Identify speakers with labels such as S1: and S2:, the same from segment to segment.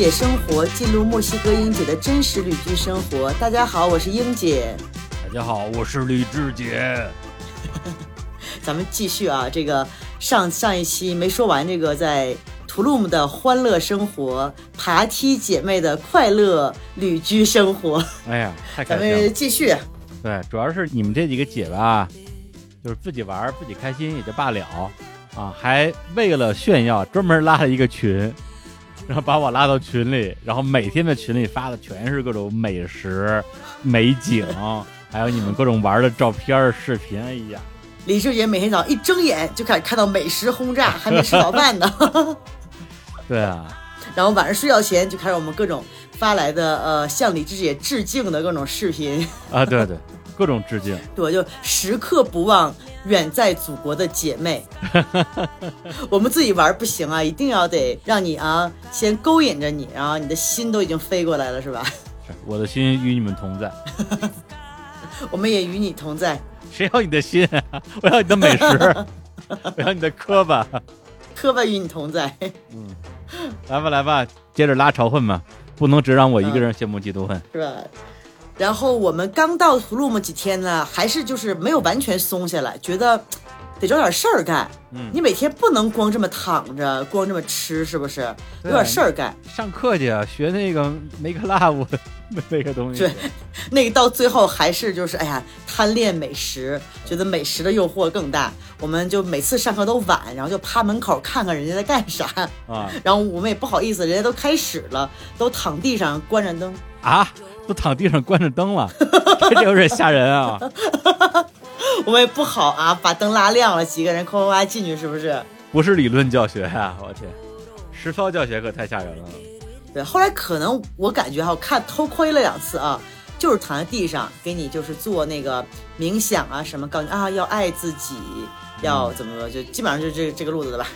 S1: 西姐生活，记录墨西哥英姐的真实旅居生活。大家好，我是英姐。
S2: 大家好，我是李志杰。
S1: 咱们继续啊，这个上上一期没说完，这个在图卢姆的欢乐生活，爬梯姐妹的快乐旅居生活。
S2: 哎呀，太开
S1: 咱
S2: 心了！
S1: 们继续。
S2: 对，主要是你们这几个姐吧，就是自己玩自己开心也就罢了啊，还为了炫耀专门拉了一个群，然后把我拉到群里，然后每天在群里发的全是各种美食、美景，还有你们各种玩的照片、视频。哎呀，
S1: 李志杰每天早上一睁眼就开始看到美食轰炸，还没吃早饭呢。
S2: 对啊，
S1: 然后晚上睡觉前就开始我们各种发来的呃向李志姐致敬的各种视频。
S2: 啊，对对，各种致敬。
S1: 对，就时刻不忘远在祖国的姐妹。我们自己玩不行啊，一定要得让你啊先勾引着你，然后你的心都已经飞过来了，是吧？
S2: 是我的心与你们同在，
S1: 我们也与你同在，
S2: 谁要你的心啊？我要你的美食，我要你的磕巴。
S1: 磕巴与你同在。
S2: 嗯来吧来吧，接着拉仇恨嘛，不能只让我一个人羡慕嫉妒恨。
S1: 是吧？然后我们刚到图卢姆几天呢，还是就是没有完全松下来，觉得得找点事儿干。
S2: 嗯
S1: 你每天不能光这么躺着，光这么吃，是不是？有点事儿干。
S2: 上课去啊，学那个 make love 的那个东西。
S1: 对，那个到最后还是就是哎呀，贪恋美食，觉得美食的诱惑更大。我们就每次上课都晚，然后就趴门口看看人家在干啥，
S2: 啊
S1: 然后我们也不好意思，人家都开始了，都躺地上关着灯。
S2: 啊，都躺地上关着灯了，这有点吓人啊！
S1: 我们也不好啊，把灯拉亮了，几个人夸夸夸进去，是不是？
S2: 不是理论教学呀、我天，实操教学可太吓人了。
S1: 对，后来可能我感觉哈，我看偷窥了两次啊，就是躺在地上给你就是做那个冥想啊什么，告诉你啊要爱自己，要怎么说，就基本上就这这个路子的吧。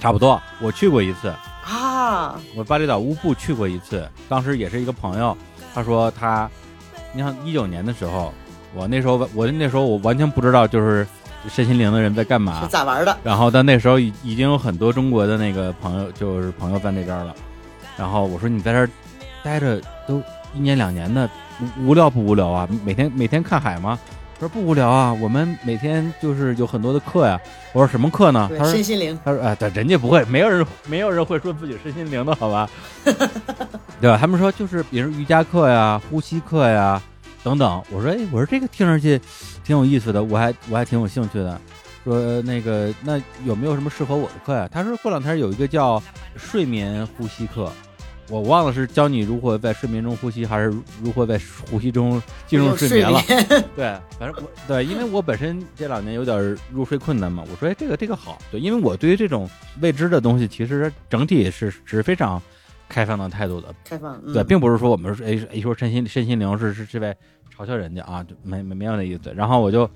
S2: 差不多，我去过一次，
S1: 啊，
S2: 我巴厘岛乌布去过一次，当时也是一个朋友，他说他，你像一九年的时候，我那时候我那时候我完全不知道就是身心灵的人在干嘛
S1: 是，咋玩的？
S2: 然后但那时候已已经有很多中国的那个朋友，就是朋友在那边了。然后我说你在这儿待着都一年两年的，无无聊不无聊啊？每天每天看海吗？他说不无聊啊，我们每天就是有很多的课呀。我说什么课呢？他，说
S1: 身心灵。
S2: 他说哎，对，人家不会，没有人没有人会说自己身心灵的好吧？对吧？他们说就是比如瑜伽课呀、呼吸课呀等等。我说哎，我说这个听上去挺有意思的，我还我还挺有兴趣的。说那个那有没有什么适合我的课呀？他说过两天有一个叫睡眠呼吸课，我忘了是教你如何在睡眠中呼吸，还是如何在呼吸中进入睡眠了。对，反正我对，因为我本身这两年有点入睡困难嘛，我说哎，这个这个好，对，因为我对于这种未知的东西，其实整体是是非常开放的态度的，
S1: 开放，嗯、
S2: 对，并不是说我们说哎一说身心身心灵是是是在嘲笑人家啊，就没没没有那意思。然后我就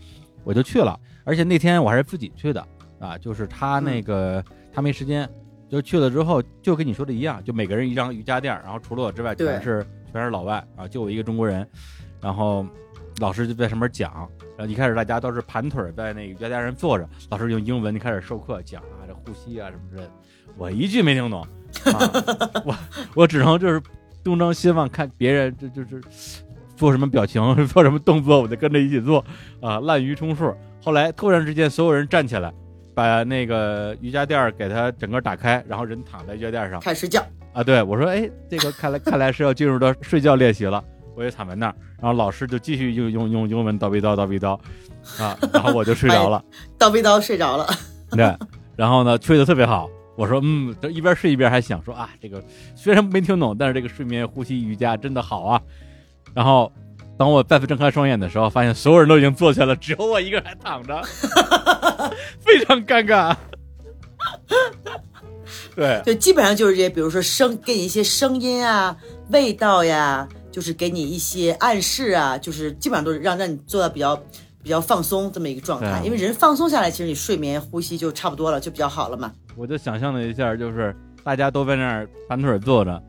S2: 我就去了，而且那天我还是自己去的啊，就是他那个、他没时间，就去了之后就跟你说的一样，就每个人一张瑜伽垫儿，然后除了我之外全是全是老外啊，就我一个中国人，然后老师就在上面讲。然后一开始大家都是盘腿在那个瑜伽垫上坐着，老师用英文就开始授课讲啊，这呼吸啊什么之类的，我一句没听懂，啊、我我只能就是东张西望看别人，这就是做什么表情，做什么动作，我就跟着一起做啊，滥竽充数。后来突然之间，所有人站起来，把那个瑜伽垫儿给它整个打开，然后人躺在瑜伽垫上
S1: 开始睡觉。
S2: 啊。对我说，哎，这个看来 看来是要进入到睡觉练习了。我也躺在那儿，然后老师就继续用用用英文叨逼叨叨逼叨，啊，然后我就睡着了。
S1: 叨逼叨睡着了，
S2: 对，然后呢，吹得特别好。我说，嗯，这一边睡一边还想说啊，这个虽然没听懂，但是这个睡眠呼吸瑜伽真的好啊。然后，当我再次睁开双眼的时候，发现所有人都已经坐下了，只有我一个人还躺着，非常尴尬。对，
S1: 就基本上就是这些，比如说声，给你一些声音啊、味道呀，就是给你一些暗示啊，就是基本上都是让让你做到比较比较放松这么一个状态。因为人放松下来，其实你睡眠呼吸就差不多了，就比较好了嘛。
S2: 我就想象了一下，就是大家都在那儿盘腿坐着，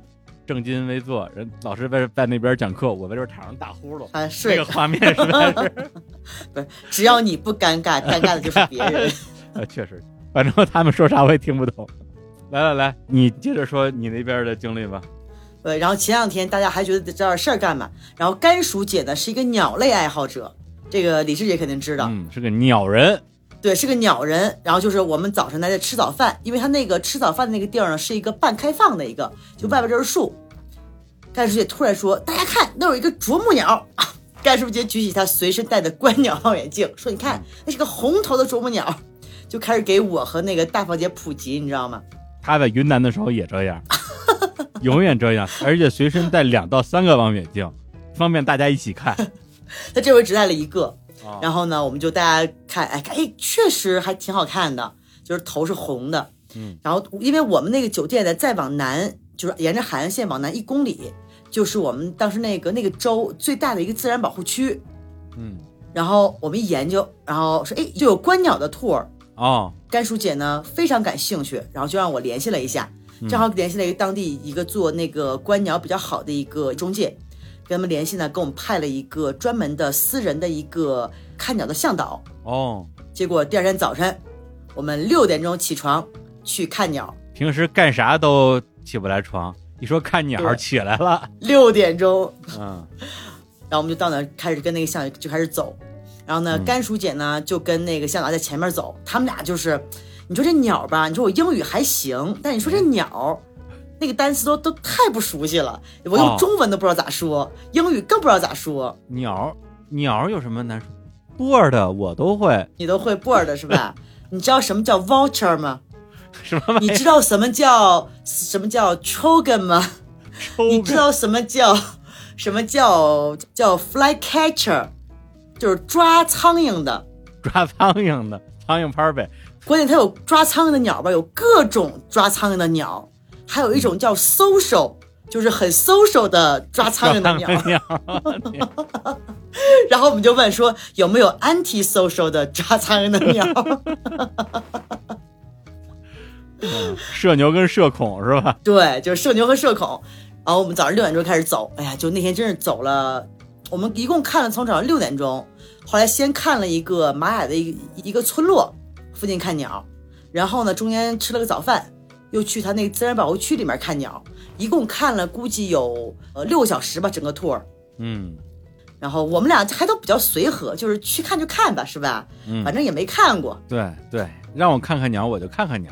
S2: 正襟危坐，人老师在在那边讲课，我在这儿躺着打呼噜，
S1: 啊，睡
S2: 这个画面实在是，
S1: 不是，只要你不尴尬，尴尬的就是别人。
S2: 呃，确实，反正他们说啥我也听不懂。来来来，你接着说你那边的经历吧。
S1: 对，然后前两天大家还觉得找点事儿干嘛，然后甘薯姐呢是一个鸟类爱好者，这个李志姐肯定知道，
S2: 嗯，是个鸟人。
S1: 对，是个鸟人。然后就是我们早晨在这吃早饭，因为他那个吃早饭的那个地儿呢是一个半开放的一个，就外边就是树。甘薯姐突然说：“大家看，那有一个啄木鸟。”甘薯姐举起他随身带的观鸟望远镜，说：“你看，那是个红头的啄木鸟。”就开始给我和那个大房姐普及，你知道吗？
S2: 他在云南的时候也这样，永远这样，而且随身带两到三个望远镜，方便大家一起看。
S1: 他这回只带了一个，
S2: 啊
S1: 然后呢，我们就大家看，哎，哎，确实还挺好看的，就是头是红的。
S2: 嗯，
S1: 然后因为我们那个酒店呢，再往南，就是沿着海岸线往南一公里，就是我们当时那个那个州最大的一个自然保护区。
S2: 嗯，
S1: 然后我们一研究，然后说，哎，就有观鸟的 tour。
S2: 哦，
S1: 甘叔姐呢非常感兴趣，然后就让我联系了一下，正好联系了一个当地一个做那个观鸟比较好的一个中介，跟他们联系呢，给我们派了一个专门的私人的一个看鸟的向导。
S2: 哦，
S1: 结果第二天早晨，我们六点钟起床去看鸟，
S2: 平时干啥都起不来床，一说看鸟起来了。
S1: 六点钟，
S2: 嗯，
S1: 然后我们就到那儿开始跟那个向导就开始走，然后呢，甘叔姐呢就跟那个向导在前面走，他们俩就是，你说这鸟吧，你说我英语还行，但你说这鸟。那个单词都都太不熟悉了，我用
S2: 哦
S1: 中文都不知道咋说，英语更不知道咋说。
S2: 鸟鸟有什么难说？bird 我都会，
S1: 你都会 bird 是吧？你知道什么叫 vulture 吗？
S2: 什么
S1: 你知道什么叫什么叫 trogon 吗？你知道什么叫什么叫叫 fly catcher，就是抓苍蝇的。
S2: 抓苍蝇的苍蝇拍呗。
S1: 关键它有抓苍蝇的鸟吧，有各种抓苍蝇的鸟，还有一种叫 social，就是很 social 的抓苍蝇的鸟。
S2: 鸟，
S1: 然后我们就问说有没有 anti social 的抓苍蝇的鸟？
S2: 社牛跟社恐是吧？
S1: 对，就是社牛和社恐。然后我们早上六点钟开始走，哎呀，就那天真是走了，我们一共看了从早上六点钟，后来先看了一个玛雅的一个一个村落附近看鸟，然后呢中间吃了个早饭，又去他那个自然保护区里面看鸟，一共看了估计有呃六个小时吧，整个 tour。
S2: 嗯
S1: 然后我们俩还都比较随和，就是去看就看吧，是吧？
S2: 嗯，
S1: 反正也没看过，
S2: 对对，让我看看鸟我就看看鸟。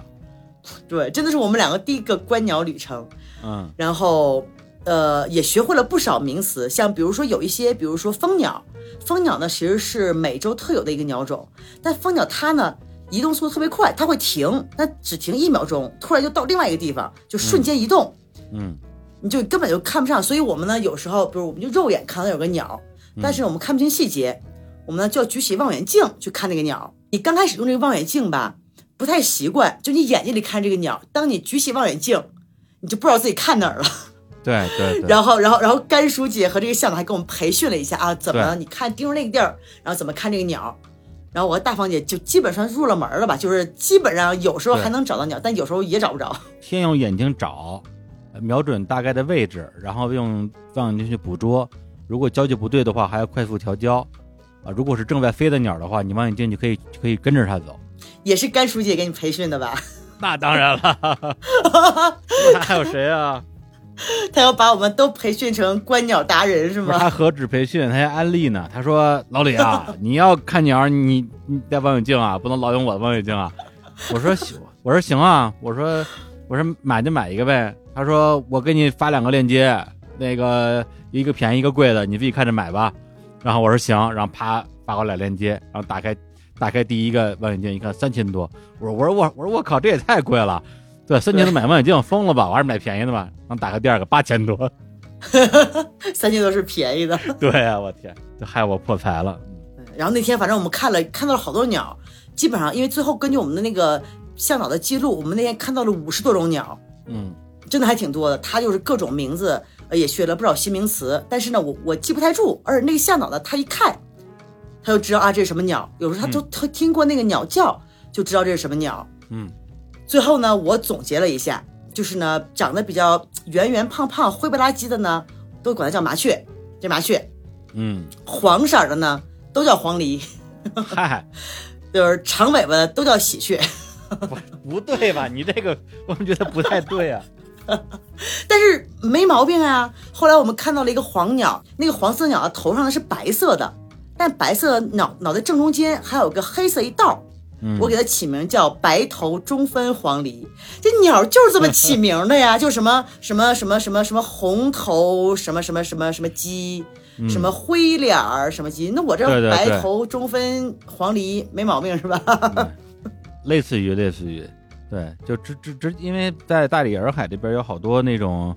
S1: 对，真的是我们两个第一个观鸟旅程。
S2: 嗯
S1: 然后呃也学会了不少名词，像比如说有一些，比如说蜂鸟，蜂鸟呢其实是美洲特有的一个鸟种，但蜂鸟它呢移动速度特别快，它会停，它只停一秒钟，突然就到另外一个地方，就瞬间移动，
S2: 嗯
S1: 你就根本就看不上。所以我们呢有时候，比如我们就肉眼看到有个鸟，但是我们看不清细节，我们呢就要举起望远镜去看那个鸟。你刚开始用这个望远镜吧，不太习惯，就你眼睛里看这个鸟，当你举起望远镜，你就不知道自己看哪儿了。
S2: 对对对，
S1: 然后，然后，然后甘叔姐和这个向导还给我们培训了一下啊，怎么
S2: 对
S1: 你看盯着那个地儿，然后怎么看这个鸟。然后我和大芳姐就基本上入了门了吧，就是基本上有时候还能找到鸟，但有时候也找不着。
S2: 先用眼睛找，呃瞄准大概的位置，然后用望远镜去捕捉。如果焦距不对的话，还要快速调焦。啊，如果是正在飞的鸟的话，你望远镜就可以可以跟着它走。
S1: 也是甘书记给你培训的吧？
S2: 那当然了，那还有谁啊？
S1: 她要把我们都培训成观鸟达人是吗？
S2: 他何止培训，他还安利呢。他说：“老李啊，你要看鸟，你你戴望远镜啊，不能老用我的望远镜啊。”我说：“行，我说行啊，我说我说买就买一个呗。”他说：“我给你发两个链接，那个一个便宜一个贵的，你自己看着买吧。”然后我说行，然后啪发我俩链接，然后打开打开第一个望远镜，一看三千多，我说我说我我说我靠，这也太贵了。对，三千多买望远镜，疯了吧？我还是买便宜的吧。然后打开第二个八千多，
S1: 三千多是便宜的。
S2: 对啊、我天，这害我破财了。
S1: 然后那天反正我们看了看到了好多鸟，基本上因为最后根据我们的那个向导的记录，我们那天看到了五十多种鸟。
S2: 嗯
S1: 真的还挺多的。他就是各种名字，呃，也学了不少新名词，但是呢，我我记不太住。而且那个向导呢，他一看，他就知道啊这是什么鸟。有时候他都他听过那个鸟叫，就知道这是什么鸟。
S2: 嗯
S1: 最后呢，我总结了一下，就是呢，长得比较圆圆胖胖、灰不拉几的呢，都管它叫麻雀，这麻雀；
S2: 嗯，
S1: 黄色儿的呢，都叫黄鹂；
S2: 嗨，
S1: 就是长尾巴的都叫喜鹊。
S2: 不不对吧？你这个我们觉得不太对啊。
S1: 但是没毛病啊。后来我们看到了一个黄鸟，那个黄色鸟头上的是白色的，但白色脑脑袋正中间还有个黑色一道。
S2: 嗯。
S1: 我给它起名叫白头中分黄鹂，这鸟就是这么起名的呀，就什么什么什么什么什么红头什么什么什么什么鸡，什么灰脸儿什么鸡，那我这白头中分黄鹂没毛病是吧？
S2: 类似于类似于，对，就只只只，因为在大理洱海这边有好多那种，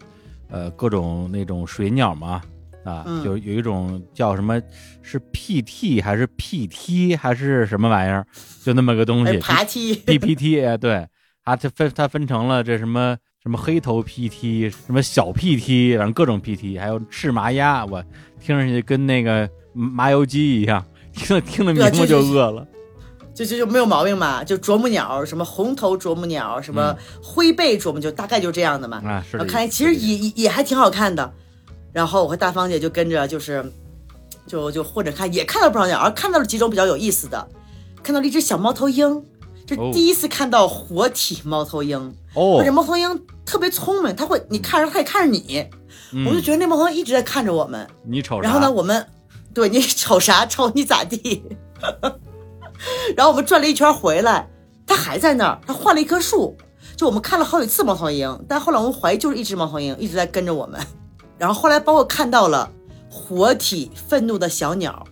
S2: 呃，各种那种水鸟嘛，啊，
S1: 嗯。
S2: 就有一种叫什么，是 PT 还是 PT 还是什么玩意儿，就那么个东西
S1: 爬梯
S2: ，，PPT，哎对，它它分它分成了这什么什么黑头 PT，什么小 PT，然后各种 PT，还有赤麻鸭，我听上去跟那个麻油鸡一样，听听着名字就饿了。
S1: 就就就没有毛病嘛，就啄木鸟，什么红头啄木鸟，什么灰背啄木，就大概就这样的嘛。
S2: 嗯啊，是的，
S1: 我看其实也也也还挺好看的。然后我和大芳姐就跟着，就是就就混着看也看到不少鸟，而看到了几种比较有意思的，看到了一只小猫头鹰，这
S2: 哦
S1: 第一次看到活体猫头鹰，
S2: 哦
S1: 而且，猫头鹰特别聪明，它会你看着它也看着你，
S2: 嗯
S1: 我就觉得那猫头鹰一直在看着我们。
S2: 你瞅啥？
S1: 然后呢，我们对你瞅啥瞅你咋地。然后我们转了一圈回来，它还在那儿，它换了一棵树。就我们看了好几次猫头鹰，但后来我们怀疑就是一只猫头鹰一直在跟着我们。然后后来包括看到了活体愤怒的小鸟，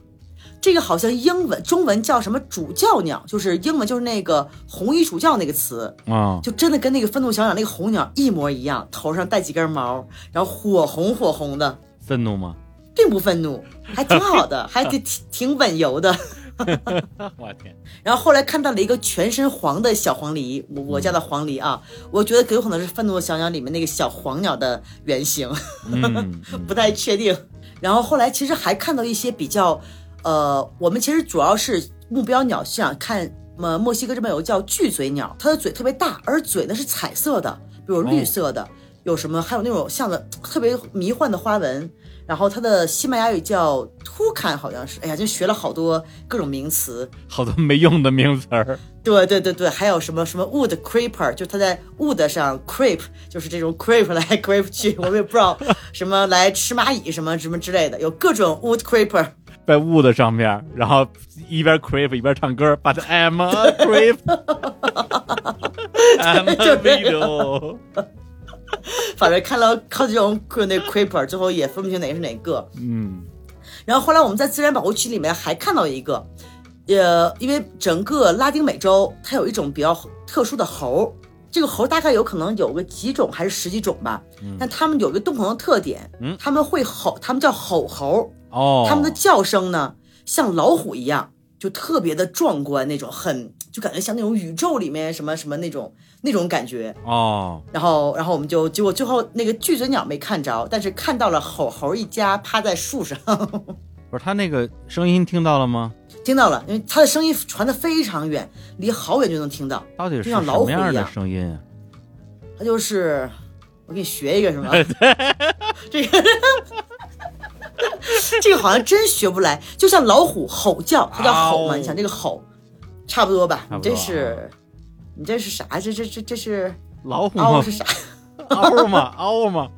S1: 这个好像英文中文叫什么主教鸟，就是英文就是那个红衣主教那个词，
S2: 啊，
S1: 就真的跟那个愤怒小鸟那个红鸟一模一样，头上带几根毛，然后火红火红的。
S2: 愤怒吗？
S1: 并不愤怒，还挺好的，还挺挺挺稳油的。
S2: 我天，
S1: 然后后来看到了一个全身黄的小黄鹂，我我家的黄鹂啊，我觉得有可能是愤怒的小鸟里面那个小黄鸟的原型，
S2: 嗯，
S1: 不太确定。然后后来其实还看到一些比较，呃，我们其实主要是目标鸟是想看，呃，墨西哥这边有个叫巨嘴鸟，它的嘴特别大，而嘴呢是彩色的，比如绿色的，有什么还有那种像的特别迷幻的花纹。然后它的西班牙语叫 tukan，，好像是，哎呀，就学了好多各种名词。
S2: 好多没用的名词儿。
S1: 对对对对，还有什么什么 wood creeper，就它在 wood 上 creep，就是这种 creep 来 creep 去，我们也不知道什么来吃蚂蚁什么什么之类的，有各种 wood creeper。
S2: 在雾的上面，然后一边 creep 一边唱歌，But I'm a creep，I'm a
S1: 就这
S2: widow。
S1: 反正看了好几种那 creeper，最后也分不清哪个是哪个。
S2: 嗯
S1: 然后后来我们在自然保护区里面还看到一个，呃，因为整个拉丁美洲它有一种比较特殊的猴，这个猴大概有可能有个几种还是十几种吧，但它们有一个共同的特点，
S2: 嗯
S1: 它们会吼，它们叫吼猴，
S2: 哦，
S1: 他们的叫声呢像老虎一样，就特别的壮观那种，很就感觉像那种宇宙里面什么什么那种那种感觉。
S2: 哦，
S1: 然后，然后我们就结果最后那个巨嘴鸟没看着，但是看到了吼猴一家趴在树上，
S2: 不是他那个声音听到了吗？
S1: 听到了，因为他的声音传的非常远，离好远就能听到。
S2: 到底是
S1: 像老虎
S2: 么样的
S1: 一样
S2: 声音啊？
S1: 它就是，我给你学一个是吗？这个 这个好像真学不来，就像老虎吼叫，它叫吼嘛。你想这个吼，差不多吧？你这是，你这是啥？这这这这是
S2: 老虎吗
S1: 嗷是？啥？
S2: 嗷吗？嗷吗？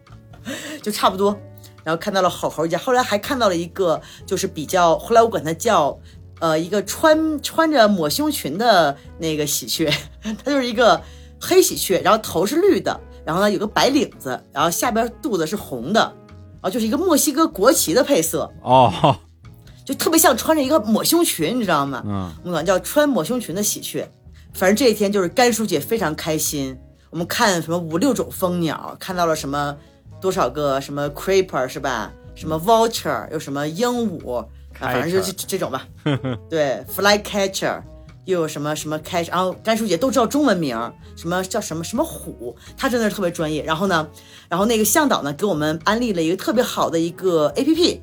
S1: 就差不多。然后看到了吼猴一家，后来还看到了一个，就是比较，后来我管它叫，呃，一个穿穿着抹胸裙的那个喜鹊，它就是一个黑喜鹊，然后头是绿的，然后呢有个白领子，然后下边肚子是红的，然后就是一个墨西哥国旗的配色，
S2: 哦，
S1: 就特别像穿着一个抹胸裙，你知道吗？
S2: 嗯，
S1: 我们管叫穿抹胸裙的喜鹊。反正这一天就是甘叔姐非常开心，我们看什么五六种蜂鸟，看到了什么多少个什么 creeper 是吧？什么 vulture 有什么鹦鹉，啊反正就这这种吧。对，flycatcher 又有什么什么 catch，然后甘叔姐都知道中文名，什么叫什么什么虎，她真的是特别专业。然后呢，然后那个向导呢给我们安利了一个特别好的一个 A P P，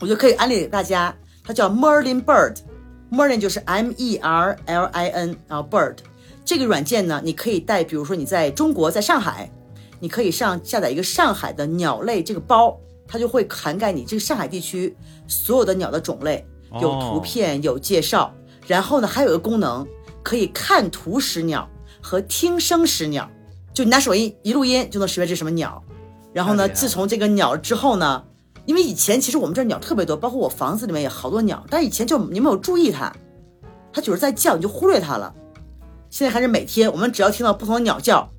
S1: 我就可以安利给大家，它叫 Merlin Bird。Merlin 就是 M E R L I N，然后 Bird 这个软件呢，你可以带，比如说你在中国，在上海，你可以上下载一个上海的鸟类这个包，它就会涵盖你这个上海地区所有的鸟的种类，有图片，有介绍。然后呢，还有一个功能，可以看图识鸟和听声识鸟，就你拿手机一录音就能识别这是什么鸟。然后呢，自从这个鸟之后呢，因为以前其实我们这儿鸟特别多，包括我房子里面也好多鸟，但是以前就你没有注意它，它就是在叫，你就忽略它了。现在还是每天，我们只要听到不同的鸟叫，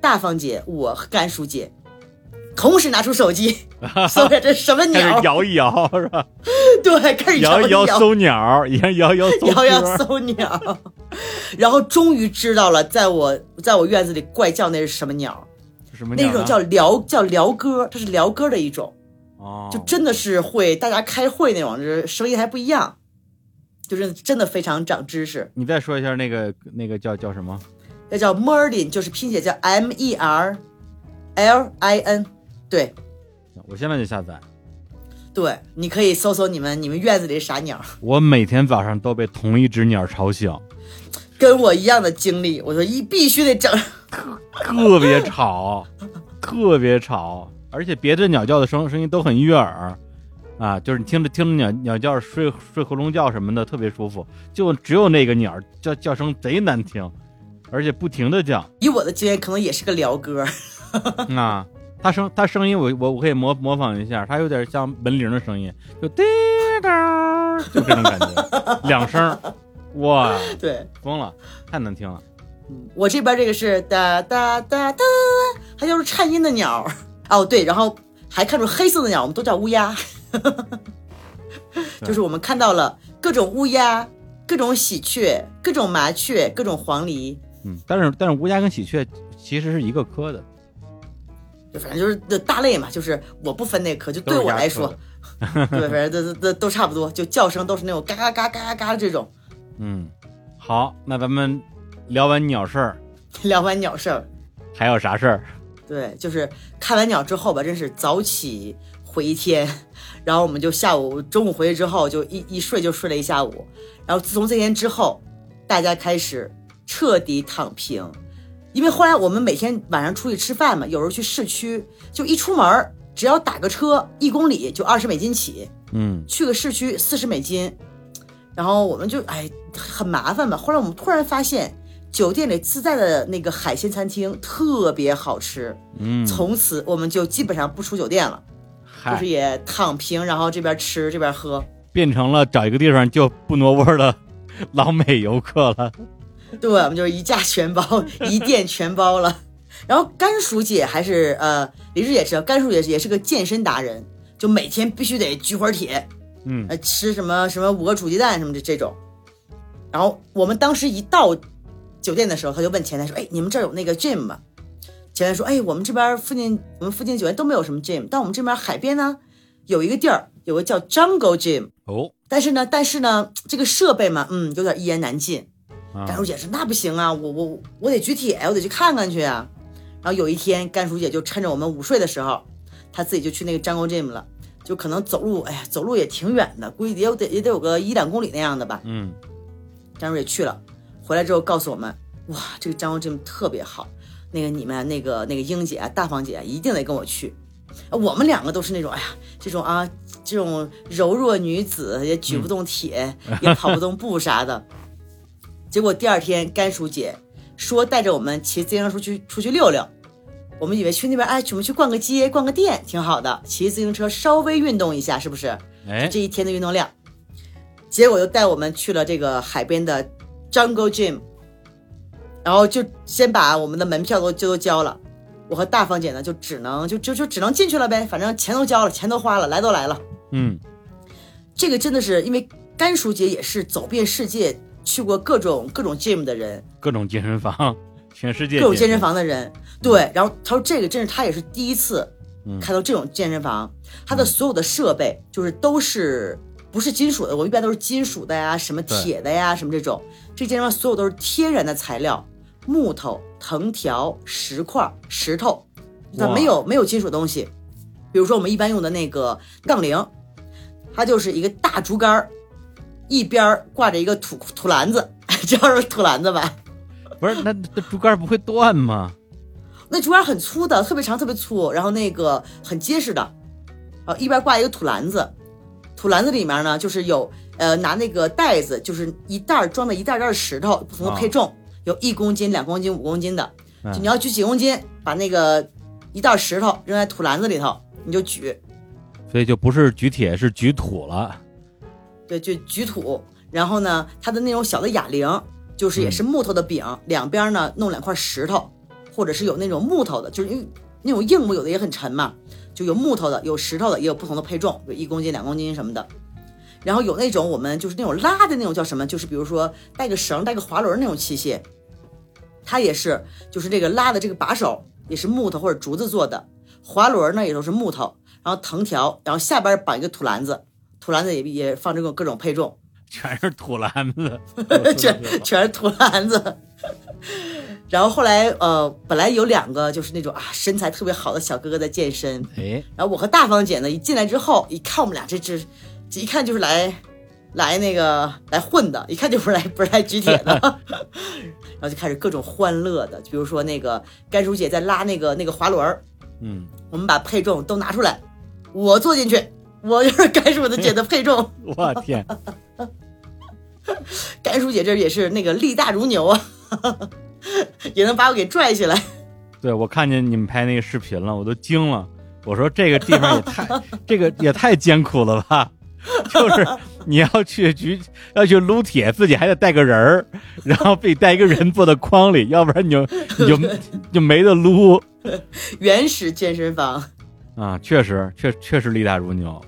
S1: 大方姐、我和甘叔姐同时拿出手机 搜一下这是什么鸟，
S2: 摇一摇是吧？
S1: 对，开始
S2: 摇
S1: 一摇。
S2: 一摇搜鸟，摇一摇 摇搜
S1: 摇摇搜鸟，然后终于知道了，在我在我院子里怪叫那是什么鸟，
S2: 什么鸟啊？
S1: 那种叫鹩叫鹩歌，它是鹩歌的一种，
S2: 哦，
S1: 就真的是会大家开会那种，就是声音还不一样，就是真的非常长知识。
S2: 你再说一下那个那个叫叫什么？
S1: 那叫 Merlin，就是拼写叫 M E R L I N，对
S2: 我现在就下载。
S1: 对，你可以搜搜你们你们院子里啥鸟，
S2: 我每天早上都被同一只鸟吵醒，
S1: 跟我一样的经历。我说一必须得整，
S2: 特别吵，特别吵，而且别的鸟叫的声声音都很悦耳，啊，就是你听着听着鸟鸟叫睡睡回笼觉什么的特别舒服，就只有那个鸟叫叫声贼难听，而且不停的叫
S1: 以我的经验，可能也是个鹩歌。
S2: 啊。它声他声音我我我可以模模仿一下，他有点像门铃的声音，就滴答，就这种感觉，两声，哇，
S1: 对，
S2: 疯了，太难听了。
S1: 我这边这个是哒哒哒哒，它就是颤音的鸟。哦，对，然后还看出黑色的鸟，我们都叫乌鸦，就是我们看到了各种乌鸦、各种喜鹊、各种麻雀、各种黄鹂，
S2: 嗯，但是但是乌鸦跟喜鹊其实是一个科的，
S1: 就反正就是这大类嘛，就是我不分那科，就对我来说
S2: 的，
S1: 对，反正都都都都差不多，就叫声都是那种嘎嘎嘎嘎嘎嘎这种。
S2: 嗯，好，那咱们聊完鸟事儿，
S1: 聊完鸟事儿，
S2: 还有啥事儿？
S1: 对，就是看完鸟之后吧，真是早起回天，然后我们就下午中午回去之后就一一睡就睡了一下午，然后自从这天之后，大家开始彻底躺平，因为后来我们每天晚上出去吃饭嘛，有时候去市区，就一出门只要打个车一公里就二十美金起，
S2: 嗯。
S1: 去个市区四十美金，然后我们就哎很麻烦嘛。后来我们突然发现，酒店里自带的那个海鲜餐厅特别好吃，
S2: 嗯，
S1: 从此我们就基本上不出酒店了，就是，也躺平，然后这边吃这边喝。
S2: 变成了找一个地方就不挪窝的老美游客了。
S1: 对，我们就是一价全包，一店全包了。然后甘薯姐还是呃，李志也知道，甘薯姐也是个健身达人，就每天必须得举会儿铁，
S2: 嗯
S1: 呃，吃什么什么五个煮鸡蛋什么的这种。然后我们当时一到酒店的时候，他就问前台说：“哎，你们这儿有那个 gym 吗？”前台说：“哎，我们这边附近我们附近酒店都没有什么 gym，但我们这边海边呢有一个地儿，有个叫 Jungle Gym，
S2: 哦，
S1: 但是呢，但是呢，这个设备嘛，嗯，有点一言难尽。”
S2: 啊
S1: 甘叔姐说：“那不行啊，我我我得举铁，我得去看看去啊。”然后有一天，甘叔姐就趁着我们午睡的时候，她自己就去那个 Jungle Gym 了，就可能走路，哎呀，走路也挺远的，估计也有得也得有个一两公里那样的吧。
S2: 嗯
S1: 甘叔姐去了，回来之后告诉我们：“哇，这个 Jungle Gym 特别好，那个你们那个那个英姐啊、大方姐啊一定得跟我去。”啊我们两个都是那种，哎呀，这种啊，这种柔弱女子也举不动铁，也跑不动步啥的。结果第二天，甘叔姐说带着我们骑自行车出去出去溜溜。我们以为去那边，哎，我们去逛个街、逛个店，挺好的。骑自行车稍微运动一下，是不是？
S2: 哎，
S1: 这一天的运动量。结果又带我们去了这个海边的 Jungle Gym，然后就先把我们的门票都就都交了。我和大方姐呢，就只能就就就只能进去了呗，反正钱都交了，钱都花了，来都来了。
S2: 嗯
S1: 这个真的是因为甘叔姐也是走遍世界，去过各种各种 gym 的人，
S2: 各种健身房，全世界
S1: 各种健身，房的人。对，然后他说这个真是他也是第一次
S2: 嗯。
S1: 看到这种健身房，它的所有的设备就是都是不是金属的，我一般都是金属的呀，什么铁的呀，什么这种。这健身房所有都是天然的材料，木头、藤条、石块、石头，
S2: 那
S1: 没有没有金属东西。比如说我们一般用的那个杠铃，它就是一个大竹竿儿，一边儿挂着一个土土篮子，知道是土篮子吧？
S2: 不是那那竹竿不会断吗？
S1: 那竹竿很粗的，特别长，特别粗，然后那个很结实的，啊，一边挂一个土篮子，土篮子里面呢就是有呃，拿那个袋子，就是一袋儿装的一袋儿袋儿石头，不同的配重，有一公斤、两公斤、五公斤的。你要举几公斤，把那个一袋儿石头扔在土篮子里头，你就举，
S2: 所以就不是举铁，是举土了。
S1: 对，就举土。然后呢，它的那种小的哑铃，就是也是木头的柄，两边呢弄两块石头，或者是有那种木头的，就是因为那种硬木有的也很沉嘛，就有木头的，有石头的，也有不同的配重，有一公斤、两公斤什么的。然后有那种我们就是那种拉的那种叫什么，就是比如说带个绳、带个滑轮那种器械，它也是就是这个拉的这个把手也是木头或者竹子做的，滑轮呢也都是木头，然后藤条，然后下边绑一个土篮子，土篮子也也放这种各种配重。
S2: 全是土篮子，
S1: 全全是土篮子。然后后来呃，本来有两个就是那种啊身材特别好的小哥哥在健身，
S2: 哎，
S1: 然后我和大方姐呢一进来之后，一看我们俩这这这一看就是来来那个来混的，一看就不是来不是来举铁的。然后就开始各种欢乐的，比如说那个甘叔姐在拉那个那个滑轮儿，
S2: 嗯，
S1: 我们把配重都拿出来，我坐进去，我就是甘叔的姐的配重。
S2: 我天，
S1: 甘叔姐这也是那个力大如牛啊，也能把我给拽起来。
S2: 对我看见你们拍那个视频了，我都惊了。我说这个地方也太，这个也太艰苦了吧！就是你要去举，要去撸铁，自己还得带个人儿，然后自己带一个人坐在筐里，要不然你就你就你就没得撸
S1: 原始健身房，
S2: 啊！确实，确确实力大如牛，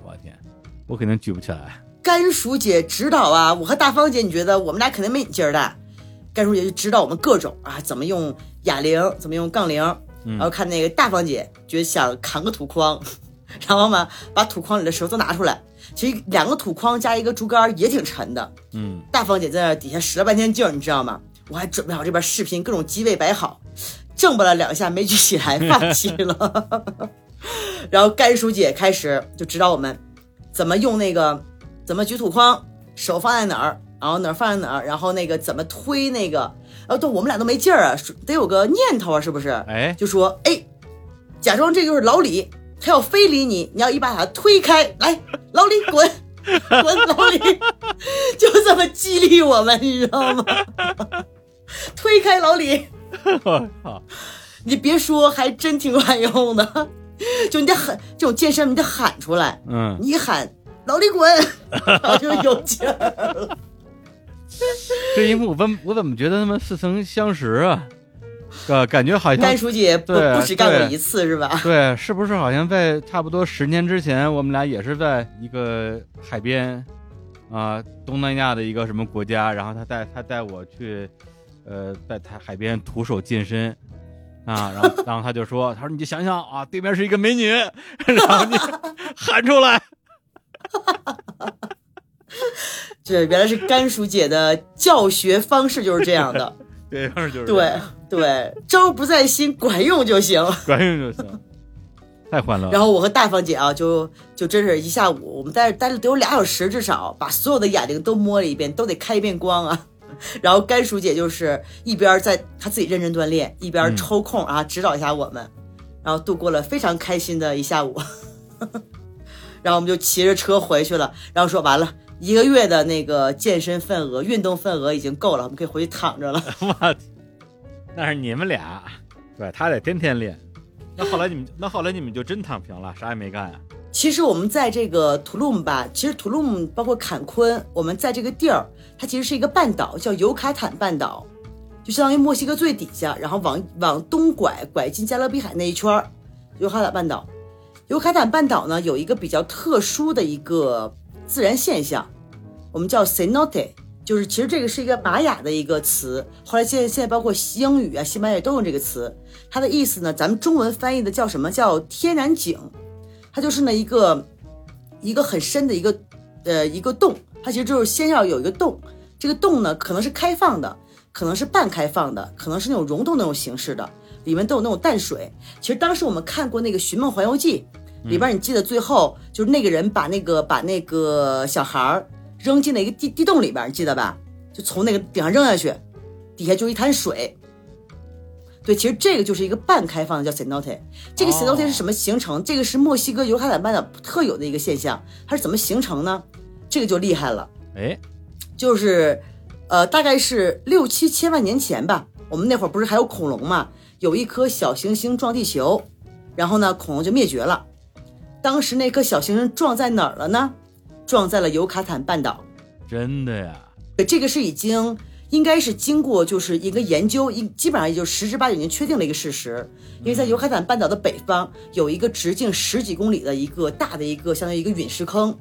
S2: 我肯定举不起来。
S1: 甘叔姐指导啊，我和大方姐，你觉得我们俩肯定没你劲儿大。甘叔姐就指导我们各种啊，怎么用哑铃，怎么用杠铃，然后看那个大方姐觉得想扛个土筐，然后嘛把土筐里的石头都拿出来。其实两个土筐加一个竹竿也挺沉的。
S2: 嗯，
S1: 大方姐在那底下使了半天劲儿，你知道吗？我还准备好这边视频，各种机位摆好，挣吧了两下没举起来，放弃了。然后甘叔姐开始就指导我们怎么用那个怎么举土筐，手放在哪儿，然后哪儿放在哪儿，然后那个怎么推那个，然后都我们俩都没劲儿啊，得有个念头啊，是不是？
S2: 哎，
S1: 就说哎，假装这就是老李，他要非礼你，你要一把他推开，来，老李滚，滚，老李，就这么激励我们，你知道吗？推开老李，
S2: 我操，
S1: 你别说，还真挺管用的。就你得喊这种健身，你得喊出来，
S2: 嗯，
S1: 你一喊老李滚，然后就有劲儿了。
S2: 这一幕我怎我怎么觉得他们似曾相识啊？呃，感觉好像
S1: 甘书记不
S2: 对
S1: 不止干过一次是吧？
S2: 对，是不是好像在差不多十年之前，我们俩也是在一个海边，啊、东南亚的一个什么国家，然后他带他带我去，呃，在海海边徒手健身，啊，然后然后他就说，他说你就想想啊，对面是一个美女，然后你喊出来，
S1: 这原来是甘薯姐的教学方式就是这样的。
S2: 对方就是
S1: 对对，招不在心，管用就行。
S2: 管用就行，太欢乐了。
S1: 然后我和大方姐啊，就就真是一下午，我们在这待了得有俩小时，至少把所有的眼睛都摸了一遍，都得开一遍光啊。然后甘叔姐就是一边在她自己认真锻炼，一边
S2: 嗯
S1: 抽空啊、指导一下我们，然后度过了非常开心的一下午。然后我们就骑着车回去了，然后说完了。一个月的那个健身份额、运动份额已经够了，我们可以回去躺着了。
S2: 我天，那是你们俩，对他得天天练。那后来你们，那后来你们就真躺平了，啥也没干呀、
S1: 其实我们在这个图卢姆吧，其实图卢姆包括坎昆，我们在这个地儿，它其实是一个半岛，叫尤卡坦半岛，就相当于墨西哥最底下，然后往往东拐，拐进加勒比海那一圈儿，尤卡坦半岛。尤卡坦半岛呢有一个比较特殊的一个自然现象，我们叫 cenote，就是其实这个是一个玛雅的一个词，后来现在现在包括西英语啊、西班牙语都用这个词，它的意思呢，咱们中文翻译的叫什么叫天然井。它就是那一个一个很深的一个呃一个洞，它其实就是先要有一个洞，这个洞呢可能是开放的，可能是半开放的，可能是那种溶洞那种形式的，里面都有那种淡水。其实当时我们看过那个《寻梦环游记》，里边你记得最后就是那个人把那个把那个小孩儿扔进了一个地地洞里边，你记得吧？就从那个顶上扔下去，底下就一滩水。对，其实这个就是一个半开放的，叫 cenote。这个
S2: 哦
S1: cenote 是什么形成？这个是墨西哥尤卡坦半岛特有的一个现象，它是怎么形成呢？这个就厉害了。
S2: 哎，
S1: 就是，呃，大概是六七千万年前吧。我们那会儿不是还有恐龙吗？有一颗小行星撞地球，然后呢，恐龙就灭绝了。当时那颗小行星撞在哪儿了呢？撞在了尤卡坦半岛。
S2: 真的呀，
S1: 这个是已经应该是经过就是一个研究，一基本上也就十之八九已经确定了一个事实，因为在尤卡坦半岛的北方有一个直径十几公里的一个大的一个相当于一个陨石坑，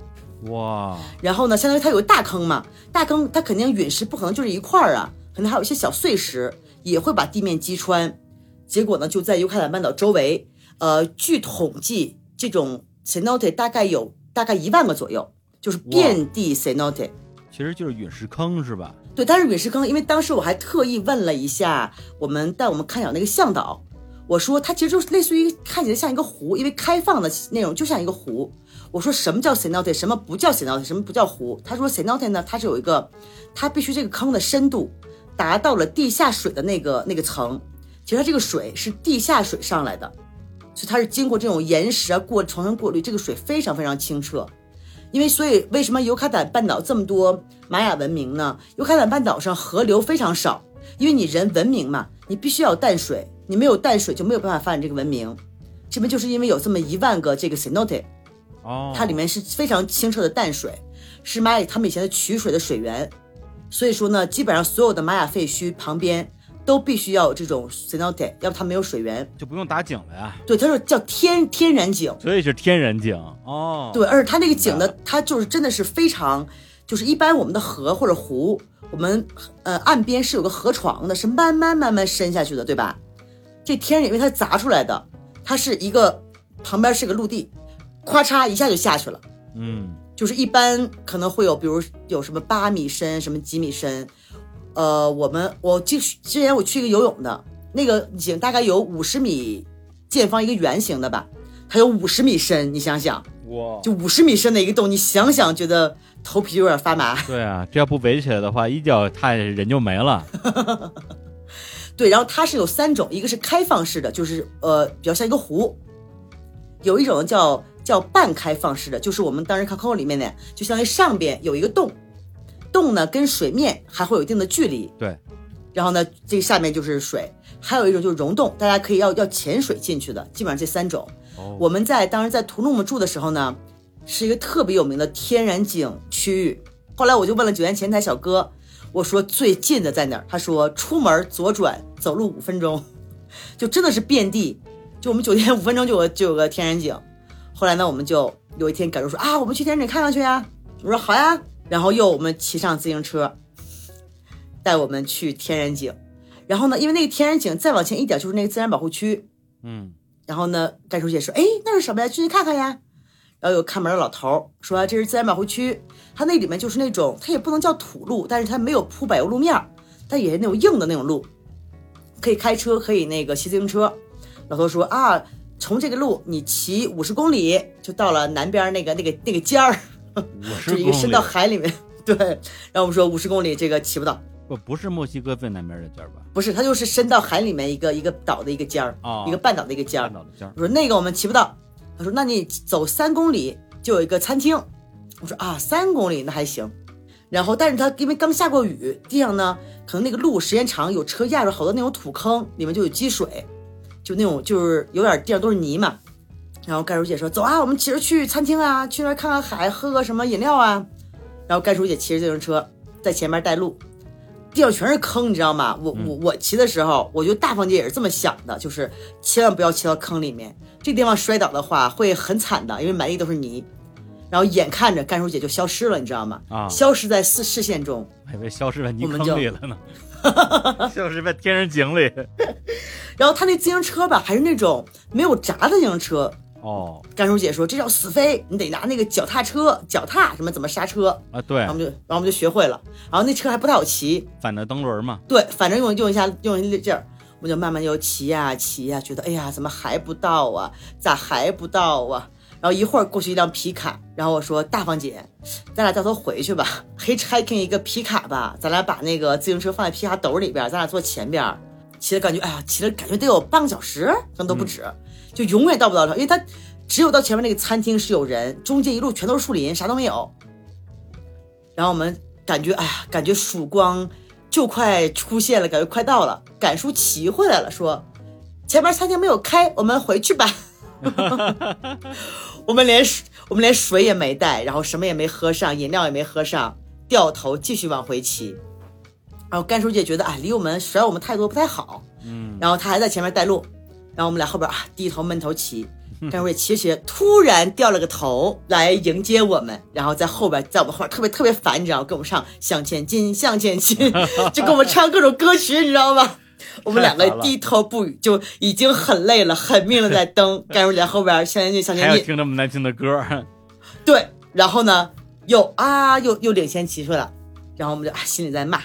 S2: 哇，
S1: 然后呢，相当于它有个大坑嘛，大坑它肯定陨石不可能就是一块儿啊，可能还有一些小碎石也会把地面击穿。结果呢，就在尤卡坦半岛周围，呃，据统计，这种 cenote 大概有大概一万个左右，就是遍地 cenote。
S2: 其实就是陨石坑是吧？
S1: 对，但是陨石坑，因为当时我还特意问了一下我们带我们看小那个向导，我说它其实就是类似于看起来像一个湖，因为开放的那种就像一个湖。我说什么叫 cenote，什么不叫 cenote，什么不叫湖？他说 cenote 呢，它是有一个，它必须这个坑的深度达到了地下水的那个那个层，其实它这个水是地下水上来的，所以它是经过这种岩石啊过重新过滤，这个水非常非常清澈。因为所以为什么尤卡坦半岛这么多玛雅文明呢？尤卡坦半岛上河流非常少，因为你人文明嘛，你必须要有淡水，你没有淡水就没有办法发展这个文明。这边就是因为有这么一万个这个 cenote，
S2: 哦，
S1: 它里面是非常清澈的淡水，是玛雅他们以前的取水的水源。所以说呢，基本上所有的玛雅废墟旁边都必须要有这种 cenote，要不它没有水源。
S2: 就不用打井了呀，
S1: 对，它是叫天天然井。
S2: 所以是天然井哦。
S1: 对，而且它那个井呢，它就是真的是非常，就是一般我们的河或者湖，我们呃岸边是有个河床的，是慢慢慢慢深下去的，对吧？这天然因为它砸出来的，它是一个旁边是个陆地，咵嚓一下就下去了。
S2: 嗯，
S1: 就是一般可能会有，比如有什么八米深，什么几米深。呃，我们我之之前我去一个游泳的那个井，大概有五十米见方一个圆形的吧，它有五十米深，你想想。
S2: 哇，
S1: 就五十米深的一个洞，你想想，觉得头皮有点发麻。
S2: 对啊，这要不围起来的话，一脚踏人就没了。
S1: 对，然后它是有三种，一个是开放式的，就是呃比较像一个湖；有一种叫叫半开放式的，就是我们当时看 Coco 里面的，就相当于上边有一个洞，洞呢跟水面还会有一定的距离，
S2: 对，
S1: 然后呢这个下面就是水。还有一种就是溶洞，大家可以要要潜水进去的，基本上这三种。
S2: 哦，
S1: 我们在当时在图卢姆住的时候呢，是一个特别有名的天然景区域。后来我就问了酒店前台小哥，我说最近的在哪儿？他说出门左转走路五分钟，就真的是遍地。就我们酒店五分钟就有个就有个天然景。后来呢，我们就有一天赶着说啊，我们去天然井看看去呀。我说好呀。然后又我们骑上自行车，带我们去天然井。然后呢，因为那个天然井再往前一点就是那个自然保护区，
S2: 嗯，
S1: 然后呢，甘书记说：“哎，那是什么呀？进去看看呀。”然后有看门的老头说：“这是自然保护区，它那里面就是那种，它也不能叫土路，但是它没有铺柏油路面儿，但也是那种硬的那种路，可以开车，可以那个骑自行车。”老头说：“啊，从这个路你骑五十公里就到了南边那个那个那个尖儿，
S2: 五十
S1: 就一个伸到海里面。对，然后我们说五十公里这个骑不到，
S2: 不不是墨西哥最南边的尖儿吧？
S1: 不是，它就是伸到海里面一个一个岛的一个尖儿，
S2: 哦
S1: 一个半岛的一个尖儿
S2: 半。岛的尖儿。
S1: 我说那个我们骑不到。他说那你走三公里就有一个餐厅。我说啊，三公里那还行。然后但是他因为刚下过雨，地上呢可能那个路时间长，有车压着好多那种土坑，里面就有积水，就那种就是有点地上都是泥嘛。然后盖叔姐说走啊，我们骑着去餐厅啊，去那儿看看海，喝个什么饮料啊。然后盖叔姐骑着自行车在前面带路，地上全是坑，你知道吗？我我我骑的时候，我觉得大方姐也是这么想的，就是千万不要骑到坑里面，这地方摔倒的话会很惨的，因为满地都是泥。然后眼看着甘叔姐就消失了，你知道吗？
S2: 啊
S1: 消失在视视线中。
S2: 还以为消失在泥坑里了呢，消失在天然井里。
S1: 然后他那自行车吧，还是那种没有闸的自行车。
S2: 哦
S1: 甘叔姐说这叫死飞，你得拿那个脚踏车，脚踏什么怎么刹车。
S2: 啊，对
S1: 然后，我们就，然后我们就学会了。然后那车还不太好骑，
S2: 反着蹬轮嘛。
S1: 对，反正用用一下用一劲儿，我们就慢慢又骑呀、骑呀、觉得哎呀怎么还不到啊？咋还不到啊？然后一会儿过去一辆皮卡，然后我说大方姐，咱俩掉头回去吧，hitchhiking 一个皮卡吧，咱俩把那个自行车放在皮卡斗里边，咱俩坐前边，骑的感觉哎呀，骑了感觉得有半个小时，可能都不止，就永远到不到那，因为它只有到前面那个餐厅是有人，中间一路全都是树林，啥都没有。然后我们感觉哎呀，感觉曙光就快出现了，感觉快到了。赶叔骑回来了，说前面餐厅没有开，我们回去吧。我们连水我们连水也没带，然后什么也没喝上，饮料也没喝上，掉头继续往回骑。然后甘叔姐觉得啊，离我们甩我们太多不太好，
S2: 嗯，
S1: 然后他还在前面带路，然后我们俩后边啊低头闷头骑。甘叔姐骑骑，突然掉了个头来迎接我们，然后在后边，在我们后边特别特别烦，你知道吗？跟我们唱向前进，向前进，就跟我们唱各种歌曲，你知道吗？我们两个低头不语，就已经很累了，很命的在蹬。甘叔姐后边向前进，向前进，
S2: 听这么难听的歌，
S1: 对，然后呢，又啊，又又领先骑出来了，然后我们就啊心里在骂，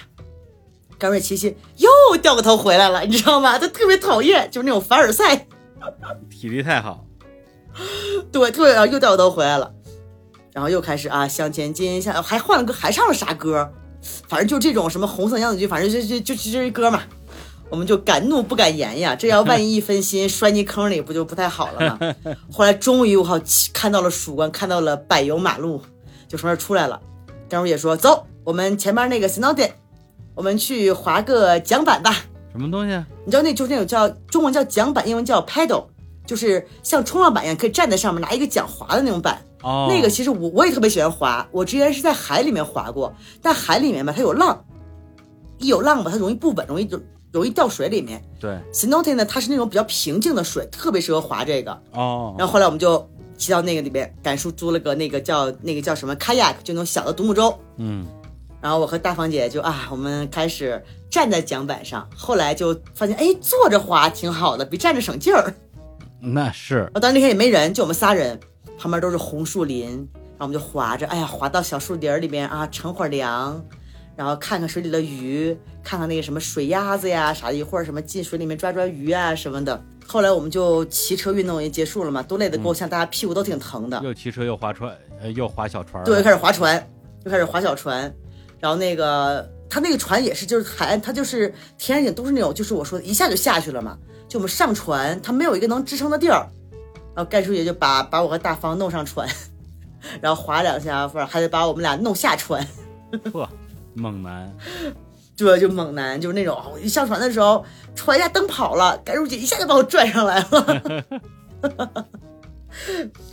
S1: 甘瑞琪琪又掉个头回来了，你知道吗？他特别讨厌，就是那种凡尔赛，
S2: 体力太好，
S1: 对，特别然后又掉个头回来了，然后又开始啊向前进，向还换了歌，还唱了啥歌？反正就这种什么红色娘子军，反正就就就就这歌嘛。我们就敢怒不敢言呀，这要万一一分心摔进坑里，不就不太好了吗？后来终于我靠看到了曙光，看到了柏油马路，就从那出来了。张如也说：“走，我们前面那个 o w d 我们去划个桨板吧。
S2: 什么东西？
S1: 你知道那就是那种叫中文叫桨板，英文叫 paddle，就是像冲浪板一样，可以站在上面拿一个桨划的那种板。
S2: 哦，
S1: 那个其实我我也特别喜欢划，我之前是在海里面划过，但海里面吧它有浪，一有浪吧它容易不稳，容易就容易掉水里面。
S2: 对
S1: ，s n o w d 呢它是那种比较平静的水，特别适合划这个。
S2: 哦，
S1: 然后后来我们就骑到那个里边，赶叔租了个那个叫那个叫什么 kayak，就那种小的独木舟。
S2: 嗯，
S1: 然后我和大芳姐就啊，我们开始站在桨板上，后来就发现，哎，坐着滑挺好的，比站着省劲儿。
S2: 那是
S1: 啊，当时那天也没人，就我们仨人，旁边都是红树林，然后我们就划着，哎呀，划到小树林儿里边啊，乘会儿凉，然后看看水里的鱼，看看那个什么水鸭子呀啥的，一会儿什么进水里面抓抓鱼啊什么的。后来我们就骑车运动也结束了嘛，都累得够呛，大家屁股都挺疼的。
S2: 又骑车又划船，呃，又划小船儿，
S1: 对，开始划船，就开始划小船，然后那个他那个船也是，就是海岸，它就是天然景都是那种，就是我说的一下就下去了嘛。就我们上船，它没有一个能支撑的地儿，然后盖叔也就把把我和大方弄上船，然后划两下，不是还得把我们俩弄下船。
S2: 呵，猛男，
S1: 对，就猛男，就是那种我一上船的时候，船一下灯跑了，盖叔姐一下就把我拽上来了。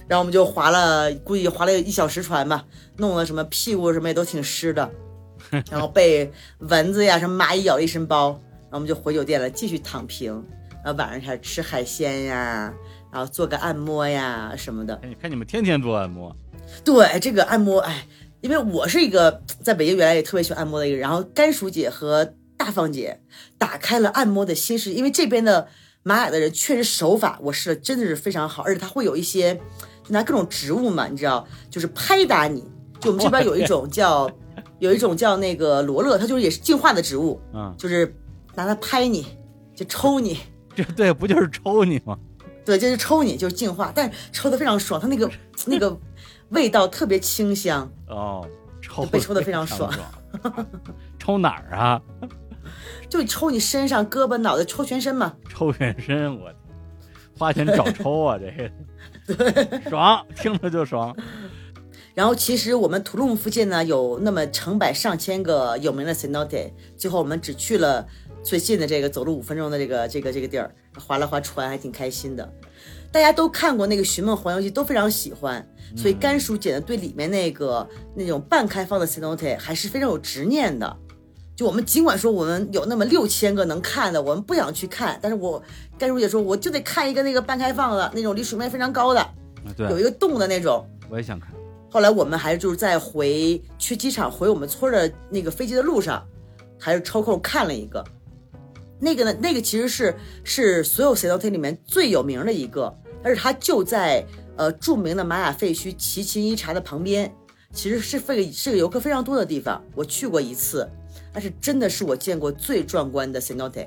S1: 然后我们就划了，估计划了一小时船吧，弄得什么屁股什么也都挺湿的，然后被蚊子呀、什么蚂蚁咬了一身包。然后我们就回酒店了，继续躺平。然后晚上开始吃海鲜呀，然后做个按摩呀什么的。
S2: 哎，看你们天天做按摩，
S1: 对这个按摩，哎，因为我是一个在北京原来也特别喜欢按摩的一个人，然后甘薯姐和大方姐打开了按摩的新世界，因为这边的玛雅的人确实手法我试了真的是非常好，而且他会有一些就拿各种植物嘛，你知道，就是拍打你。就我们这边有一种叫有一种叫那个罗勒，它就是也是净化的植物，
S2: 嗯，
S1: 就是拿它拍你，就抽你。
S2: 这对不就是抽你吗？
S1: 对，就是抽你，就是净化，但是抽的非常爽，它那个 那个味道特别清香。
S2: 哦，抽
S1: 被抽的非常爽
S2: 爽，抽哪儿啊？
S1: 就抽你身上、胳膊、脑袋，抽全身嘛。
S2: 抽全身，我，花钱找抽啊，这个，爽，听着就爽。
S1: 然后其实我们图卢姆附近呢有那么成百上千个有名的 cenote，最后我们只去了最近的这个走路五分钟的这个这个这个地儿，划了划船，还挺开心的。大家都看过那个《寻梦环游记》，都非常喜欢，所以甘叔姐呢对里面那个那种半开放的 cenote 还是非常有执念的。就我们尽管说我们有那么六千个能看的，我们不想去看，但是我甘叔姐说我就得看一个那个半开放的那种离水面非常高的，有
S2: 对，
S1: 一个洞的那种。
S2: 我也想看。
S1: 后来我们还就是在回去机场回我们村的那个飞机的路上，还是抽空看了一个。那个呢，那个其实是是所有 c e n o t 里面最有名的一个，但是它就在呃著名的玛雅废墟奇琴伊察的旁边，其实是非是个游客非常多的地方。我去过一次，但是真的是我见过最壮观的 c e n o t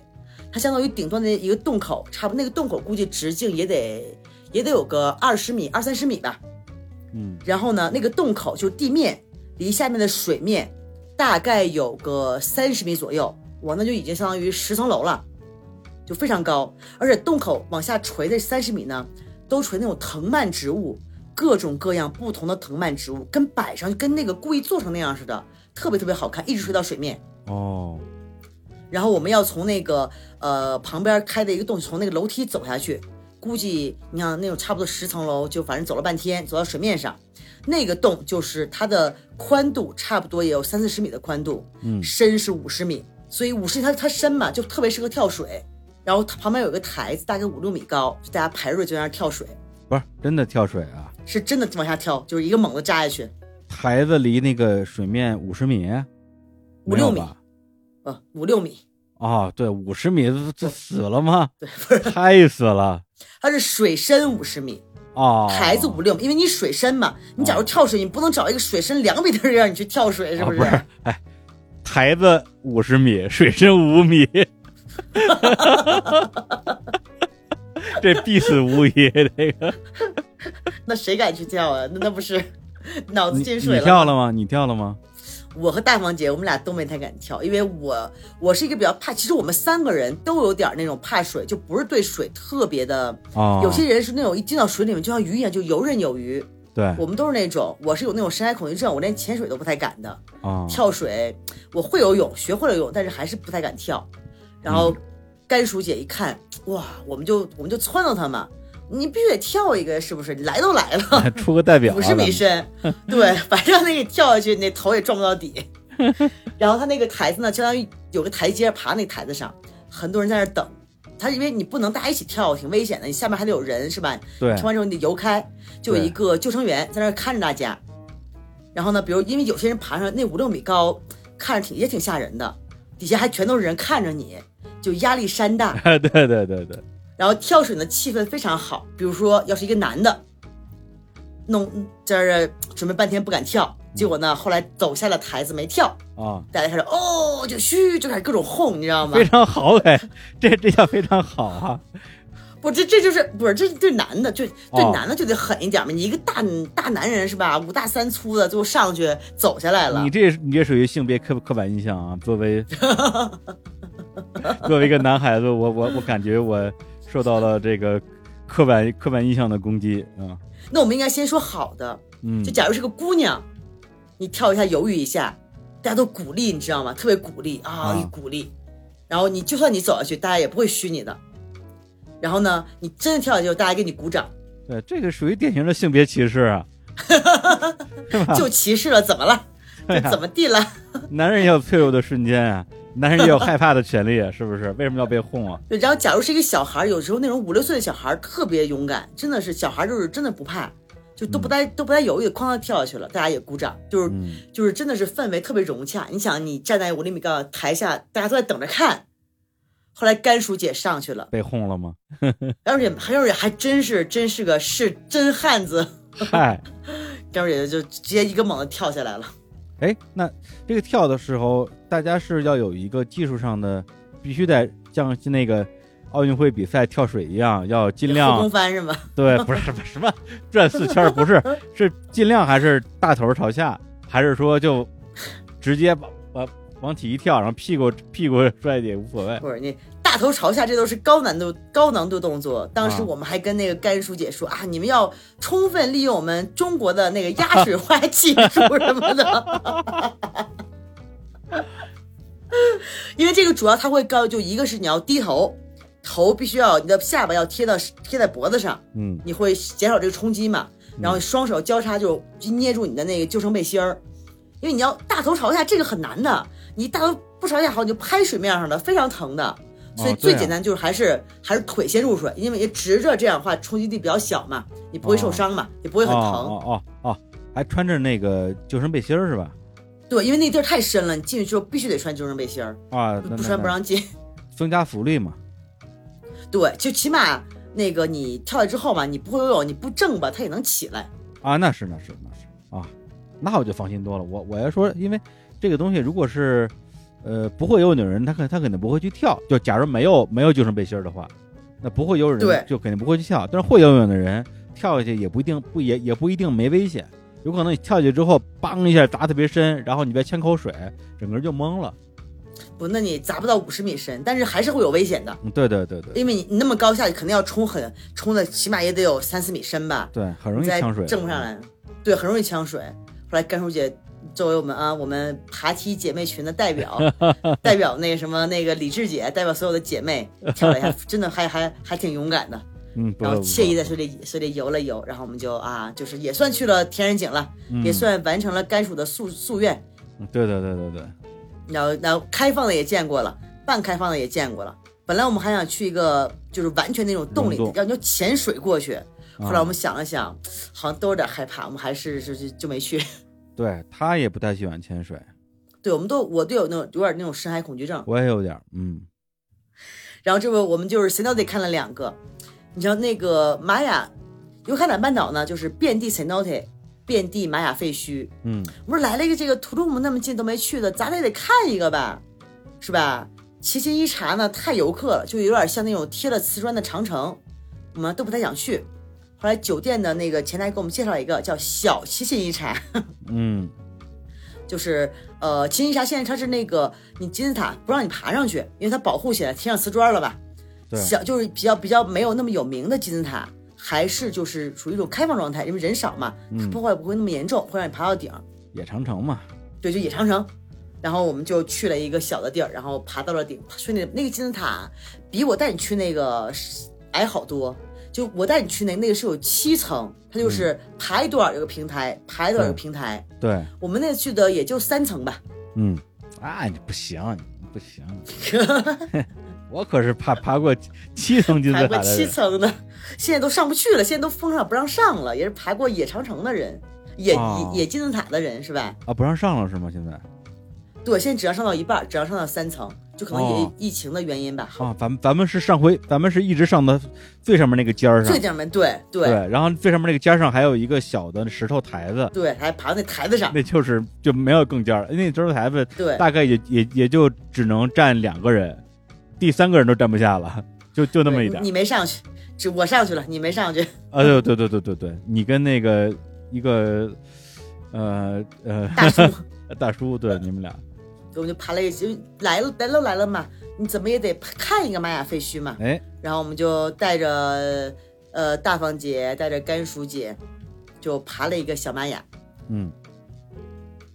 S1: 它相当于顶端的一个洞口，差不多那个洞口估计直径也得也得有个二十米二三十米吧。
S2: 嗯，
S1: 然后呢，那个洞口就地面离下面的水面大概有个三十米左右，哇，那就已经相当于十层楼了，就非常高。而且洞口往下垂的三十米呢，都垂那种藤蔓植物，各种各样不同的藤蔓植物，跟摆上跟那个故意做成那样似的，特别特别好看，一直垂到水面。
S2: 哦，
S1: 然后我们要从那个呃旁边开的一个洞，从那个楼梯走下去，估计你看那种差不多十层楼，就反正走了半天，走到水面上，那个洞就是它的宽度差不多也有三四十米的宽度，
S2: 嗯。
S1: 深是五十米，所以五十米它它深嘛，就特别适合跳水。然后它旁边有个台子，大概五六米高，就大家排队就在那儿跳水，
S2: 不是真的跳水啊？
S1: 是真的往下跳，就是一个猛子扎下去，
S2: 台子离那个水面五十米，
S1: 五六米。
S2: 没有吧？
S1: 呃，五六米，
S2: 哦，对，五十米这这死了吗？
S1: 对，不是，
S2: 太死了
S1: 它是水深五十米，
S2: 哦！
S1: 台子五六米，因为你水深嘛，你假如跳水，你不能找一个水深两米的人让你去跳水，是不
S2: 啊不是，哎，台子五十米，水深五米，这必死无疑。这个
S1: 那谁敢去跳啊？那那不是脑子进水了
S2: 你跳了吗？你跳了吗？
S1: 我和大芳姐，我们俩都没太敢跳，因为我我是一个比较怕，其实我们三个人都有点那种怕水，就不是对水特别的。
S2: 哦，
S1: 有些人是那种一进到水里面就像鱼一样，就游刃有余。
S2: 对
S1: 我们都是那种，我是有那种深海恐惧症，我连潜水都不太敢的。
S2: 啊，
S1: 跳水我会游泳，学会了游泳，但是还是不太敢跳。然后甘薯姐一看，哇，我们就我们就撺掇她嘛，你必须得跳一个，是不是？你来都来了，
S2: 出个代表啊，
S1: 五十米深，对，反正那个跳下去，你那头也撞不到底。然后他那个台子呢，相当于有个台阶，爬那台子上，很多人在那等。他因为你不能大家一起跳，挺危险的，你下面还得有人，是吧？
S2: 对
S1: 跳完之后你得游开，就有一个救生员在那看着大家。然后呢，比如因为有些人爬上那五六米高，看着挺也挺吓人的，底下还全都是人看着你，就压力山大。
S2: 对对对对对，
S1: 然后跳水的气氛非常好，比如说要是一个男的，弄在这儿准备半天不敢跳，结果呢后来走下了台子没跳，
S2: 啊，
S1: 大家开始哦就嘘就开始各种哄，你知道吗
S2: 非？常好哎，这这叫非常好啊！
S1: 不，这这就是不是这对男的就对
S2: 哦
S1: 男的就得狠一点嘛，你一个大大男人是吧，五大三粗的，最后上去走下来了
S2: 你，这你这属于性别刻刻板印象啊！作为 作为一个男孩子，我我我感觉我受到了这个刻板刻板印象的攻击啊！
S1: 那我们应该先说好的，
S2: 嗯
S1: 就假如是个姑娘，你跳一下犹豫一下，大家都鼓励，你知道吗？特别鼓励啊，
S2: 啊
S1: 一鼓励，然后你就算你走下去，大家也不会虚你的。然后呢，你真的跳下去，大家给你鼓掌，
S2: 对，这个属于典型的性别歧视啊！
S1: 就歧视了，怎么了？怎么地了？
S2: 男人也有脆弱的瞬间啊，男人也有害怕的权利，啊是不是？为什么要被哄啊？
S1: 对，然后假如是一个小孩儿，有时候那种五六岁的小孩儿特别勇敢，真的是小孩儿就是真的不怕，就都不带、都不带犹豫，哐当跳下去了，大家也鼓掌，就是、
S2: 嗯，
S1: 就是真的是氛围特别融洽。你想，你站在五厘米高的台下，大家都在等着看。后来甘薯姐上去了，
S2: 被哄了吗？
S1: 甘薯姐，甘薯姐还真是真是个是真汉子，
S2: 嗨，
S1: 甘薯姐就直接一个猛子跳下来了。
S2: 哎，那这个跳的时候，大家是要有一个技术上的，必须得像那个奥运会比赛跳水一样，要尽
S1: 后
S2: 量
S1: 空翻是吗？
S2: 对，不是什么什么转四圈，不是，是尽量还是大头朝下，还是说就直接把把往起一跳，然后屁股屁股摔也无所谓。
S1: 不是你大头朝下，这都是高难度高难度动作。当时
S2: 啊
S1: 我们还跟那个甘叔姐说啊，你们要充分利用我们中国的那个压水花技术什么的。因为这个主要它会高，就一个是你要低头，头必须要你的下巴要贴到贴在脖子上，
S2: 嗯
S1: 你会减少这个冲击嘛。然后双手交叉就就捏住你的那个救生背心儿，因为你要大头朝下，这个很难的。你大头不朝下好，你就拍水面上的，非常疼的。所以最简单就是还是、还是腿先入水，因为你直着这样的话冲击力比较小嘛，你不会受伤嘛，也不会很疼。
S2: 哦哦哦哦，还穿着那个救生背心儿是吧？
S1: 对，因为那地儿太深了，你进去之后必须得穿救生背心儿，
S2: 啊，
S1: 不穿不让进。
S2: 增加浮力嘛。
S1: 对，就起码那个你跳下之后嘛，你不会游泳，你不正吧，它也能起来。
S2: 啊，那是那是那是啊，那我就放心多了。我我要说，因为这个东西如果是呃不会游泳的人，他肯他肯定不会去跳。就假如没有没有救生背心儿的话，那不会游泳的人就肯定不会去跳。但是会游泳的人跳下去也不一定不也也不一定没危险，有可能你跳下去之后，梆一下砸特别深，然后你再呛口水，整个人就懵了。
S1: 不，那你砸不到五十米深，但是还是会有危险的，
S2: 嗯，对对对对
S1: 因为你你那么高下去，肯定要冲很冲的，起码也得有三四米深吧，
S2: 对，很容易呛水。
S1: 挣不上来，对，很容易呛水。后来甘叔姐作为我们啊，我们爬梯姐妹群的代表，代表那个什么那个李智姐，代表所有的姐妹跳了一下，真的还还还挺勇敢的。
S2: 嗯，
S1: 然后惬意在水里水里游了游，然后我们就啊，就是也算去了天然景了，
S2: 嗯
S1: 也算完成了甘薯的夙夙愿。
S2: 对对对对对，
S1: 然后然后开放的也见过了，半开放的也见过了。本来我们还想去一个就是完全那种洞里
S2: 要你，
S1: 要要潜水过去。后来
S2: 啊
S1: 我们想了想，好像都有点害怕，我们还是就是就没去。
S2: 对他也不太喜欢潜水，
S1: 对，我们都我都有那种有点那种深海恐惧症。
S2: 我也有点，嗯
S1: 然后这不我们就是闲聊得看了两个，你知道那个玛雅尤卡坦半岛呢，就是遍地 cenote，遍地玛雅废墟。
S2: 嗯，
S1: 我说来了一个这个图卢姆那么近都没去的，咱也得看一个吧，是吧？奇琴一查呢太游客了，就有点像那种贴了瓷砖的长城，我们都不太想去。后来酒店的那个前台给我们介绍一个叫小奇琴伊察，
S2: 嗯
S1: 就是呃奇琴伊察现在它是那个你金字塔不让你爬上去，因为它保护起来贴上瓷砖了吧？
S2: 对
S1: 小就是比较比较没有那么有名的金字塔，还是就是属于一种开放状态，因为人少嘛，它
S2: 嗯
S1: 破坏不会那么严重，会让你爬到顶。
S2: 野长城嘛，
S1: 对，就野长城。然后我们就去了一个小的地儿，然后爬到了顶。去那那个金字塔，比我带你去那个矮好多。就我带你去那那个是有七层，它就是爬多少有个平台，爬多少有个平台。
S2: 对，
S1: 我们那去的也就三层吧。
S2: 嗯，啊，你不行，你不行，我可是爬爬过七层金字
S1: 爬过七
S2: 塔的人，
S1: 层的，现在都上不去了，现在都封上不让上了。也是爬过野长城的人，野、
S2: 哦
S1: 野野金字塔的人是吧？
S2: 啊，不让上了是吗？现在
S1: 对，现在只要上到一半，只要上到三层，就可能也
S2: 哦
S1: 疫情的原因吧。
S2: 啊，咱们咱们是上回咱们是一直上到最上面那个尖儿上
S1: 最，上面对对
S2: 对，然后最上面那个尖儿上还有一个小的石头台子，
S1: 对，还爬到那台子上。
S2: 那就是就没有更尖儿，那石头台子
S1: 对，
S2: 大概也也也就只能站两个人，第三个人都站不下了，就就那么一点
S1: 你没上去，只我上去了，你没上去。
S2: 啊，对对对对对对，你跟那个一个呃呃
S1: 大叔，
S2: 大叔，对你们俩，
S1: 我们就爬了一，就来了来了来了嘛，你怎么也得看一个玛雅废墟嘛。
S2: 哎，
S1: 然后我们就带着呃大方姐，带着甘薯姐，就爬了一个小玛雅。
S2: 嗯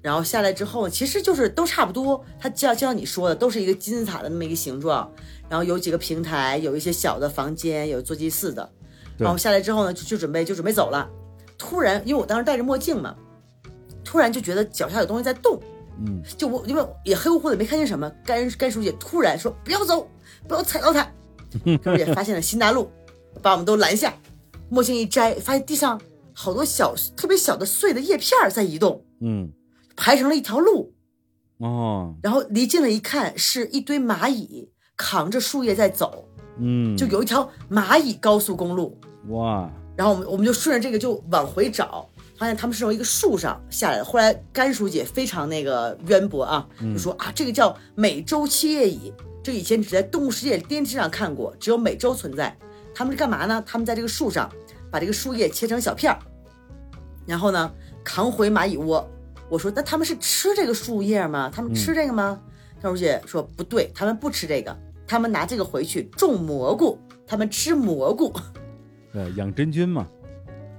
S1: 然后下来之后，其实就是都差不多。它就像就像你说的，都是一个金字塔的那么一个形状，然后有几个平台，有一些小的房间，有坐祭祀的。然后下来之后呢，就就准备就准备走了。突然，因为我当时戴着墨镜嘛，突然就觉得脚下有东西在动。
S2: 嗯，
S1: 就我因为也黑乎乎的没看见什么，甘甘书记突然说不要走，不要踩到它。甘叔姐发现了新大陆，把我们都拦下，墨镜一摘，发现地上好多小特别小的碎的叶片儿在移动，
S2: 嗯，
S1: 排成了一条路。
S2: 哦，
S1: 然后离近了一看，是一堆蚂蚁扛着树叶在走，
S2: 嗯，
S1: 就有一条蚂蚁高速公路。
S2: 哇，
S1: 然后我们我们就顺着这个就往回找，发现他们是从一个树上下来的。后来甘书姐非常那个渊博啊，就说啊，这个叫美洲七叶蚁，这以前只在《动物世界》电视上看过，只有美洲存在。他们是干嘛呢？他们在这个树上把这个树叶切成小片儿，然后呢扛回蚂蚁窝。我说那他们是吃这个树叶吗？他们吃这个吗？甘叔姐说不对，他们不吃这个，他们拿这个回去种蘑菇，他们吃蘑菇。
S2: 对，养真菌嘛，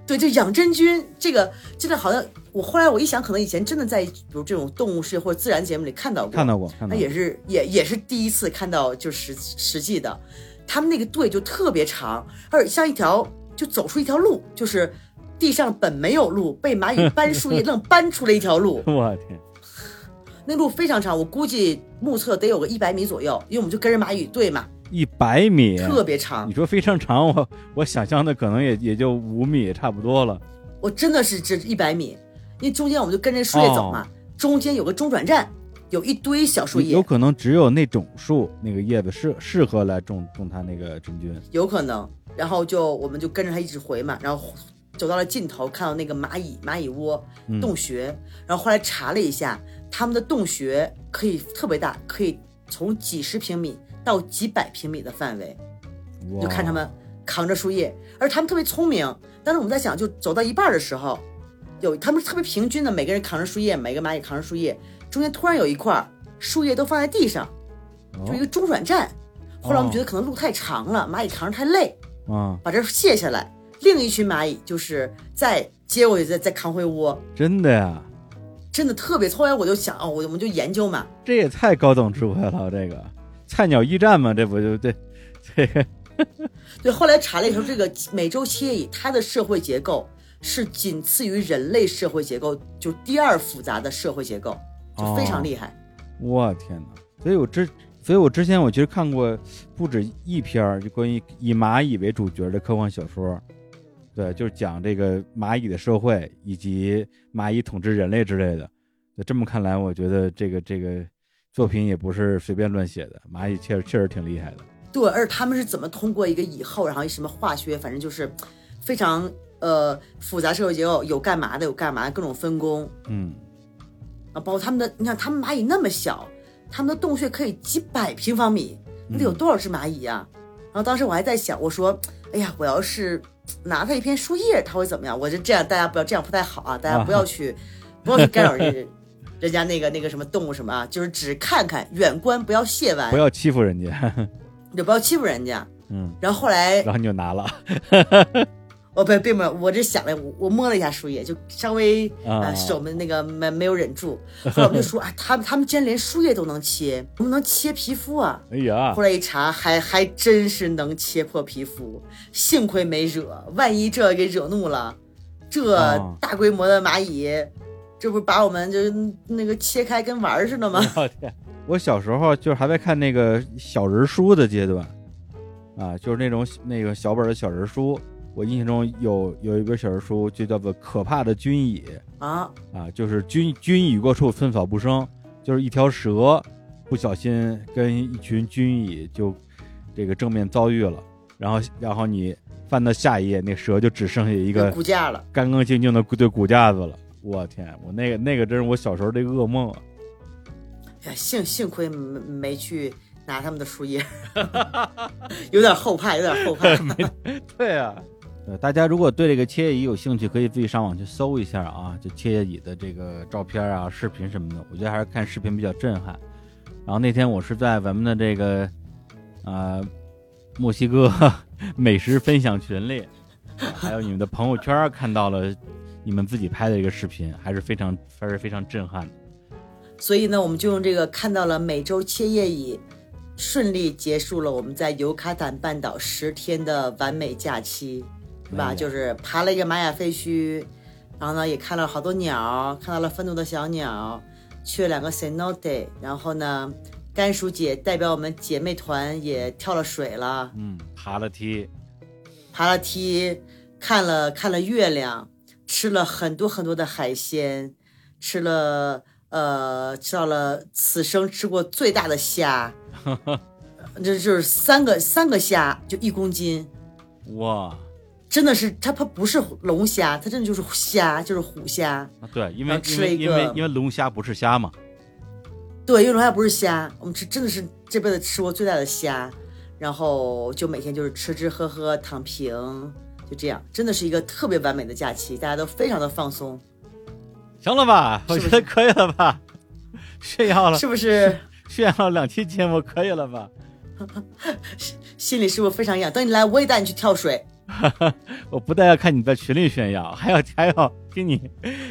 S1: 对，就养真菌这个，真的好像我后来我一想，可能以前真的在比如这种动物世界或者自然节目里看到过，
S2: 看到过，看到过，
S1: 那也是也也是第一次看到就实实际的，他们那个队就特别长，而且像一条就走出一条路，就是地上本没有路，被蚂蚁 搬树叶愣搬出了一条路，
S2: 我天，
S1: 那路非常长，我估计目测得有个一百米左右，因为我们就跟着蚂蚁队嘛，
S2: 一百米，
S1: 特别长。
S2: 你，说非常长，我我想象的可能也也就五米差不多了，
S1: 我真的是这一百米，因为中间我们就跟着树叶走嘛，中间有个中转站，有一堆小树叶，
S2: 有可能只有那种树那个叶子适适合来种种它那个真菌，
S1: 有可能。然后就我们就跟着它一直回嘛，然后走到了尽头，看到那个蚂蚁蚂蚁窝
S2: 嗯
S1: 洞穴，然后后来查了一下，他们的洞穴可以特别大，可以从几十平米到几百平米的范围，
S2: 哇
S1: 就看他们扛着树叶，而他们特别聪明。但是我们在想，就走到一半的时候，有他们是特别平均的，每个人扛着树叶，每个蚂蚁扛着树叶，中间突然有一块儿树叶都放在地上，
S2: 哦
S1: 就一个中转站。后来我们觉得可能路太长了，蚂蚁扛着太累，
S2: 啊，
S1: 把这卸下来，另一群蚂蚁就是在接过去，再再扛回窝。
S2: 真的呀，
S1: 真的特别。后来我就想，哦，我我们就研究嘛，
S2: 这也太高等智慧了，这个菜鸟驿站嘛，这不就这这个
S1: 对。后来查了以后，这个美洲切叶蚁它的社会结构是仅次于人类社会结构就第二复杂的社会结构，就非常厉害。
S2: 我天哪！所以我之所以我之前我其实看过不止一篇儿，就关于以蚂蚁为主角的科幻小说。对，就是讲这个蚂蚁的社会以及蚂蚁统治人类之类的。那这么看来，我觉得这个这个作品也不是随便乱写的，蚂蚁确实确实挺厉害的。
S1: 对，而他们是怎么通过一个蚁后，然后什么化学，反正就是非常呃复杂社会结构，有干嘛的，有干嘛，各种分工。
S2: 嗯，
S1: 啊，包括他们的，你看他们蚂蚁那么小，他们的洞穴可以几百平方米，那得有多少只蚂蚁呀？然后当时我还在想，我说，哎呀，我要是。拿他一片树叶，他会怎么样？我就这样，大家不要这样，不太好啊！大家不要去，不要去干扰人，人家那个那个什么动物什么啊，就是只看看远观，不要亵玩，
S2: 不要欺负人家，
S1: 就不要欺负人家。
S2: 嗯，
S1: 然后后来，
S2: 然后你就拿了。
S1: 哦不，并没有，我这想了，我我摸了一下树叶，就稍微啊手们那个没没有忍住。后来我们就说 啊，他们他们竟然连树叶都能切，能不能切皮肤啊？
S2: 哎呀！
S1: 后来一查，还还真是能切破皮肤，幸亏没惹，万一这给惹怒了，这大规模的蚂蚁，这不把我们就那个切开跟玩似的吗？
S2: 我天！我小时候就是还在看那个小人书的阶段，啊，就是那种那个小本的小人书。我印象中有有一本小人书，就叫做《可怕的军蚁》
S1: 啊
S2: 啊，就是军军蚁过处，寸草不生，就是一条蛇不小心跟一群军蚁就这个正面遭遇了，然后然后你翻到下一页，那蛇就只剩下一个
S1: 骨架了，
S2: 干干净净的对骨架子了。我天，我那个那个真是我小时候的噩梦啊！
S1: 呀，幸幸亏没没去拿他们的树叶，有点后怕，有点后怕。
S2: 对啊。呃，大家如果对这个切叶蚁有兴趣，可以自己上网去搜一下啊，就切叶蚁的这个照片啊、视频什么的，我觉得还是看视频比较震撼。然后那天我是在咱们的这个啊墨西哥 美食分享群里，还有你们的朋友圈看到了你们自己拍的一个视频，还是非常还是非常震撼的。
S1: 所以呢，我们就用这个看到了美洲切叶蚁，顺利结束了我们在尤卡坦半岛十天的完美假期。是吧？就是爬了一个玛雅废墟，然后呢，也看了好多鸟，看到了愤怒的小鸟，去了两个 cenote，然后呢，甘薯姐代表我们姐妹团也跳了水了，
S2: 嗯，爬了梯，
S1: 爬了梯，看了看了月亮，吃了很多很多的海鲜，吃了呃，吃到了此生吃过最大的虾，这就是三个三个虾就一公斤，
S2: 哇！
S1: 真的是，它它不是龙虾，它真的就是虾，就是虎虾。
S2: 啊，对，因为因为因为因为龙虾不是虾嘛。
S1: 对，因为龙虾不是虾，我们吃真的是这辈子吃过最大的虾，然后就每天就是吃吃喝喝躺平，就这样，真的是一个特别完美的假期，大家都非常的放松。
S2: 行了吧？我觉得可以了吧？炫耀了，
S1: 是不是？
S2: 炫耀了两期节目，可以了吧？
S1: 心里是不是非常痒？等你来，我也带你去跳水。
S2: 我不但要看你在群里炫耀，还要还要听你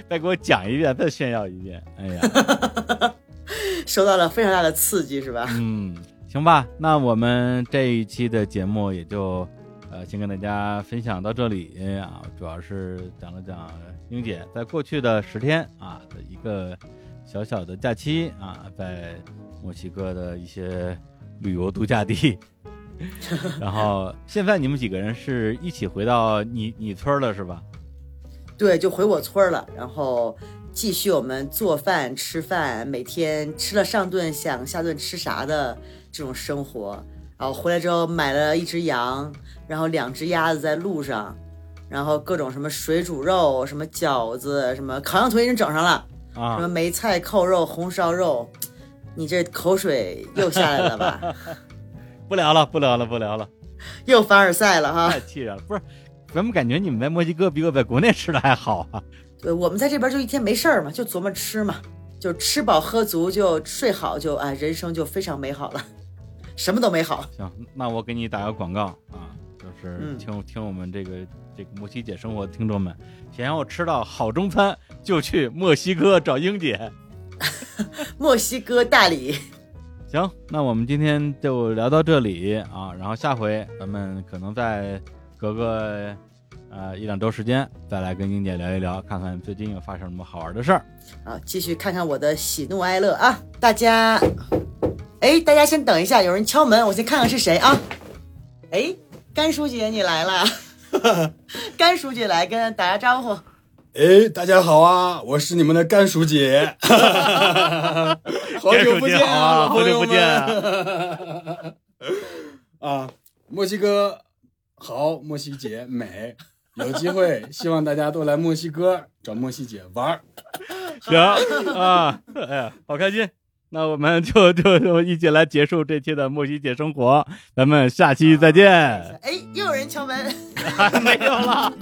S2: 再给我讲一遍，再炫耀一遍。哎呀，
S1: 受到了非常大的刺激，是吧？
S2: 嗯，行吧，那我们这一期的节目也就呃先跟大家分享到这里啊，主要是讲了讲英姐在过去的十天啊的一个小小的假期啊，在墨西哥的一些旅游度假地。然后现在你们几个人是一起回到你你村了是吧？
S1: 对，就回我村了，然后继续我们做饭吃饭，每天吃了上顿想下顿吃啥的这种生活。然后回来之后买了一只羊，然后两只鸭子在路上，然后各种什么水煮肉、什么饺子、什么烤羊腿已经整上了啊，什么梅菜扣肉、红烧肉，你这口水又下来了吧？
S2: 不聊了，不聊了，不聊了，
S1: 又凡尔赛了哈！
S2: 太气人了，不是？怎么感觉你们在墨西哥比我在国内吃的还好啊？
S1: 对，我们在这边就一天没事儿嘛，就琢磨吃嘛，就吃饱喝足，就睡好，就啊，人生就非常美好了，什么都美好。
S2: 行，那我给你打个广告啊，就是
S1: 嗯
S2: 听、听我们这个这个墨西姐生活的听众们，想要吃到好中餐，就去墨西哥找英姐。
S1: 墨西哥大理，
S2: 行，那我们今天就聊到这里啊，然后下回咱们可能再隔个呃一两周时间，再来跟英姐聊一聊，看看最近又发生什么好玩的事儿。
S1: 啊，继续看看我的喜怒哀乐啊！大家，哎，大家先等一下，有人敲门，我先看看是谁啊。哎，甘书记你来了，甘书记来跟打个招呼。
S3: 哎，大家好啊，我是你们的甘叔 姐，好久不见
S2: 啊好久不见
S3: 啊啊！墨西哥好，墨西姐美，有机会希望大家都来墨西哥找墨西姐玩儿。
S2: 行啊，哎呀，好开心。那我们就 就就一起来结束这期的墨西姐生活，咱们下期再见。
S1: 哎，又有人敲门。
S2: 没有了。